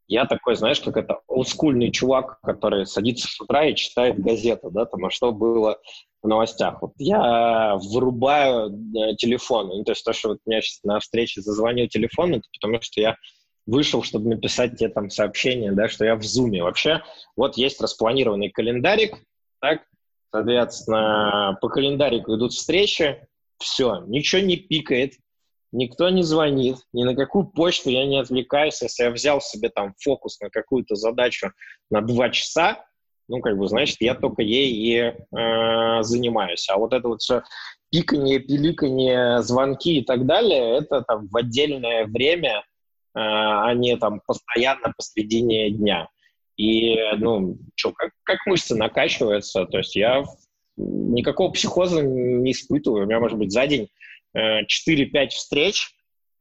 Я такой, знаешь, как это олдскульный чувак, который садится с утра и читает газету, да, там, а что было в новостях. Вот я вырубаю э, телефон. Ну, то есть то, что вот меня сейчас на встрече зазвонил телефон, это потому что я вышел, чтобы написать тебе там сообщение, да, что я в зуме. Вообще, вот есть распланированный календарик, так, соответственно, по календарику идут встречи, все, ничего не пикает, никто не звонит, ни на какую почту я не отвлекаюсь. Если я взял себе там фокус на какую-то задачу на два часа, ну, как бы, значит, я только ей и э, занимаюсь. А вот это вот все пикание, пиликание, звонки и так далее, это там в отдельное время, э, а не там постоянно посредине дня. И, ну, что, как, как мышцы накачиваются, то есть я никакого психоза не испытываю. У меня, может быть, за день э, 4-5 встреч,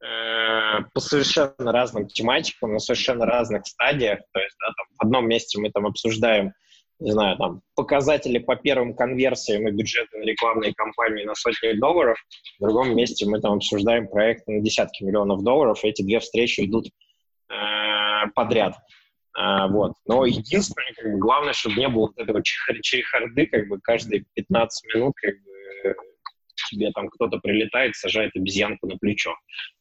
э, по совершенно разным тематикам, на совершенно разных стадиях. То есть да, там, в одном месте мы там обсуждаем не знаю, там, показатели по первым конверсиям и бюджеты на рекламные кампании на сотни долларов, в другом месте мы там обсуждаем проект на десятки миллионов долларов, эти две встречи идут э, подряд. Э, вот. Но единственное, как бы, главное, чтобы не было вот этого чехарды, как бы каждые 15 минут как бы, тебе там кто-то прилетает, сажает обезьянку на плечо.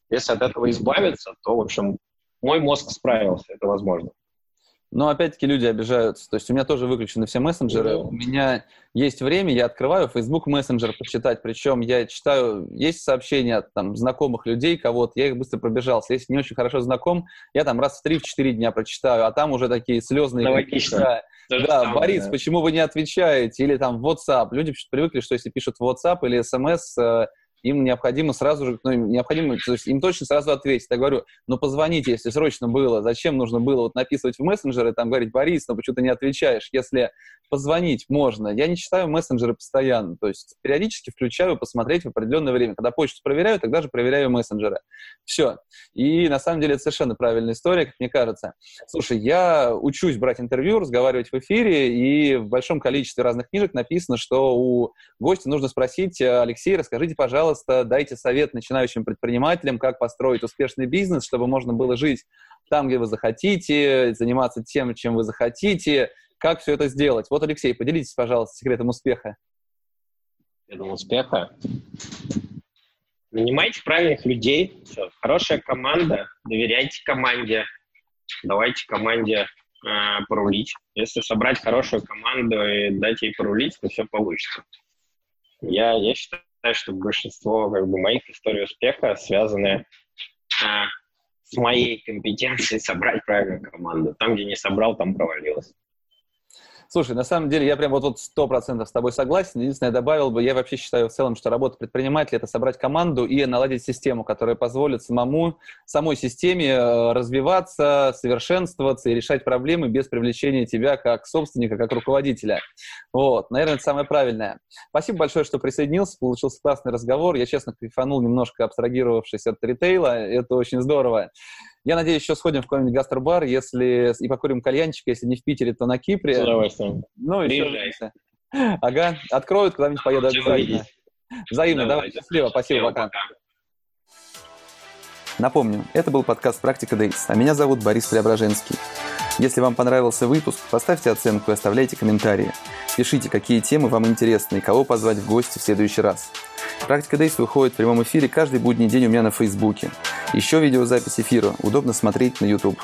Если от этого избавиться, то, в общем, мой мозг справился, это возможно. Но опять-таки люди обижаются. То есть у меня тоже выключены все мессенджеры. Mm-hmm. У меня есть время, я открываю Facebook мессенджер почитать. Причем я читаю, есть сообщения от там, знакомых людей, кого-то, я их быстро пробежался. Если не очень хорошо знаком, я там раз в 3-4 дня прочитаю, а там уже такие слезные... Логично. Да, да Борис, да. почему вы не отвечаете? Или там WhatsApp. Люди привыкли, что если пишут WhatsApp или SMS, им необходимо сразу же, ну, необходимо, то есть им точно сразу ответить. Я говорю, ну, позвоните, если срочно было, зачем нужно было вот написывать в мессенджеры, там, говорить, Борис, ну, почему ты не отвечаешь, если позвонить можно. Я не читаю мессенджеры постоянно, то есть периодически включаю посмотреть в определенное время. Когда почту проверяю, тогда же проверяю мессенджеры. Все. И на самом деле это совершенно правильная история, как мне кажется. Слушай, я учусь брать интервью, разговаривать в эфире, и в большом количестве разных книжек написано, что у гостя нужно спросить, Алексей, расскажите, пожалуйста, дайте совет начинающим предпринимателям, как построить успешный бизнес, чтобы можно было жить там, где вы захотите, заниматься тем, чем вы захотите, как все это сделать? Вот, Алексей, поделитесь, пожалуйста, секретом успеха. Секретом успеха? Нанимайте правильных людей. Все. Хорошая команда. Доверяйте команде. Давайте команде э, порулить. Если собрать хорошую команду и дать ей порулить, то все получится. Я, я считаю, что большинство как бы, моих историй успеха связаны э, с моей компетенцией собрать правильную команду. Там, где не собрал, там провалилось. Слушай, на самом деле я прям вот сто процентов с тобой согласен. Единственное, я добавил бы, я вообще считаю в целом, что работа предпринимателя – это собрать команду и наладить систему, которая позволит самому, самой системе э, развиваться, совершенствоваться и решать проблемы без привлечения тебя как собственника, как руководителя. Вот, наверное, это самое правильное. Спасибо большое, что присоединился, получился классный разговор. Я, честно, кайфанул немножко, абстрагировавшись от ритейла. Это очень здорово. Я надеюсь, еще сходим в какой-нибудь гастробар, если и покурим кальянчик, если не в Питере, то на Кипре. С удовольствием. Ну, и все. Ага, откроют, куда-нибудь поеду обязательно. Взаимно, давай, счастливо, спасибо, пока. Напомню, это был подкаст «Практика Дейс», а меня зовут Борис Преображенский. Если вам понравился выпуск, поставьте оценку и оставляйте комментарии. Пишите, какие темы вам интересны и кого позвать в гости в следующий раз. Практика Дейс выходит в прямом эфире каждый будний день у меня на Фейсбуке. Еще видеозапись эфира удобно смотреть на YouTube.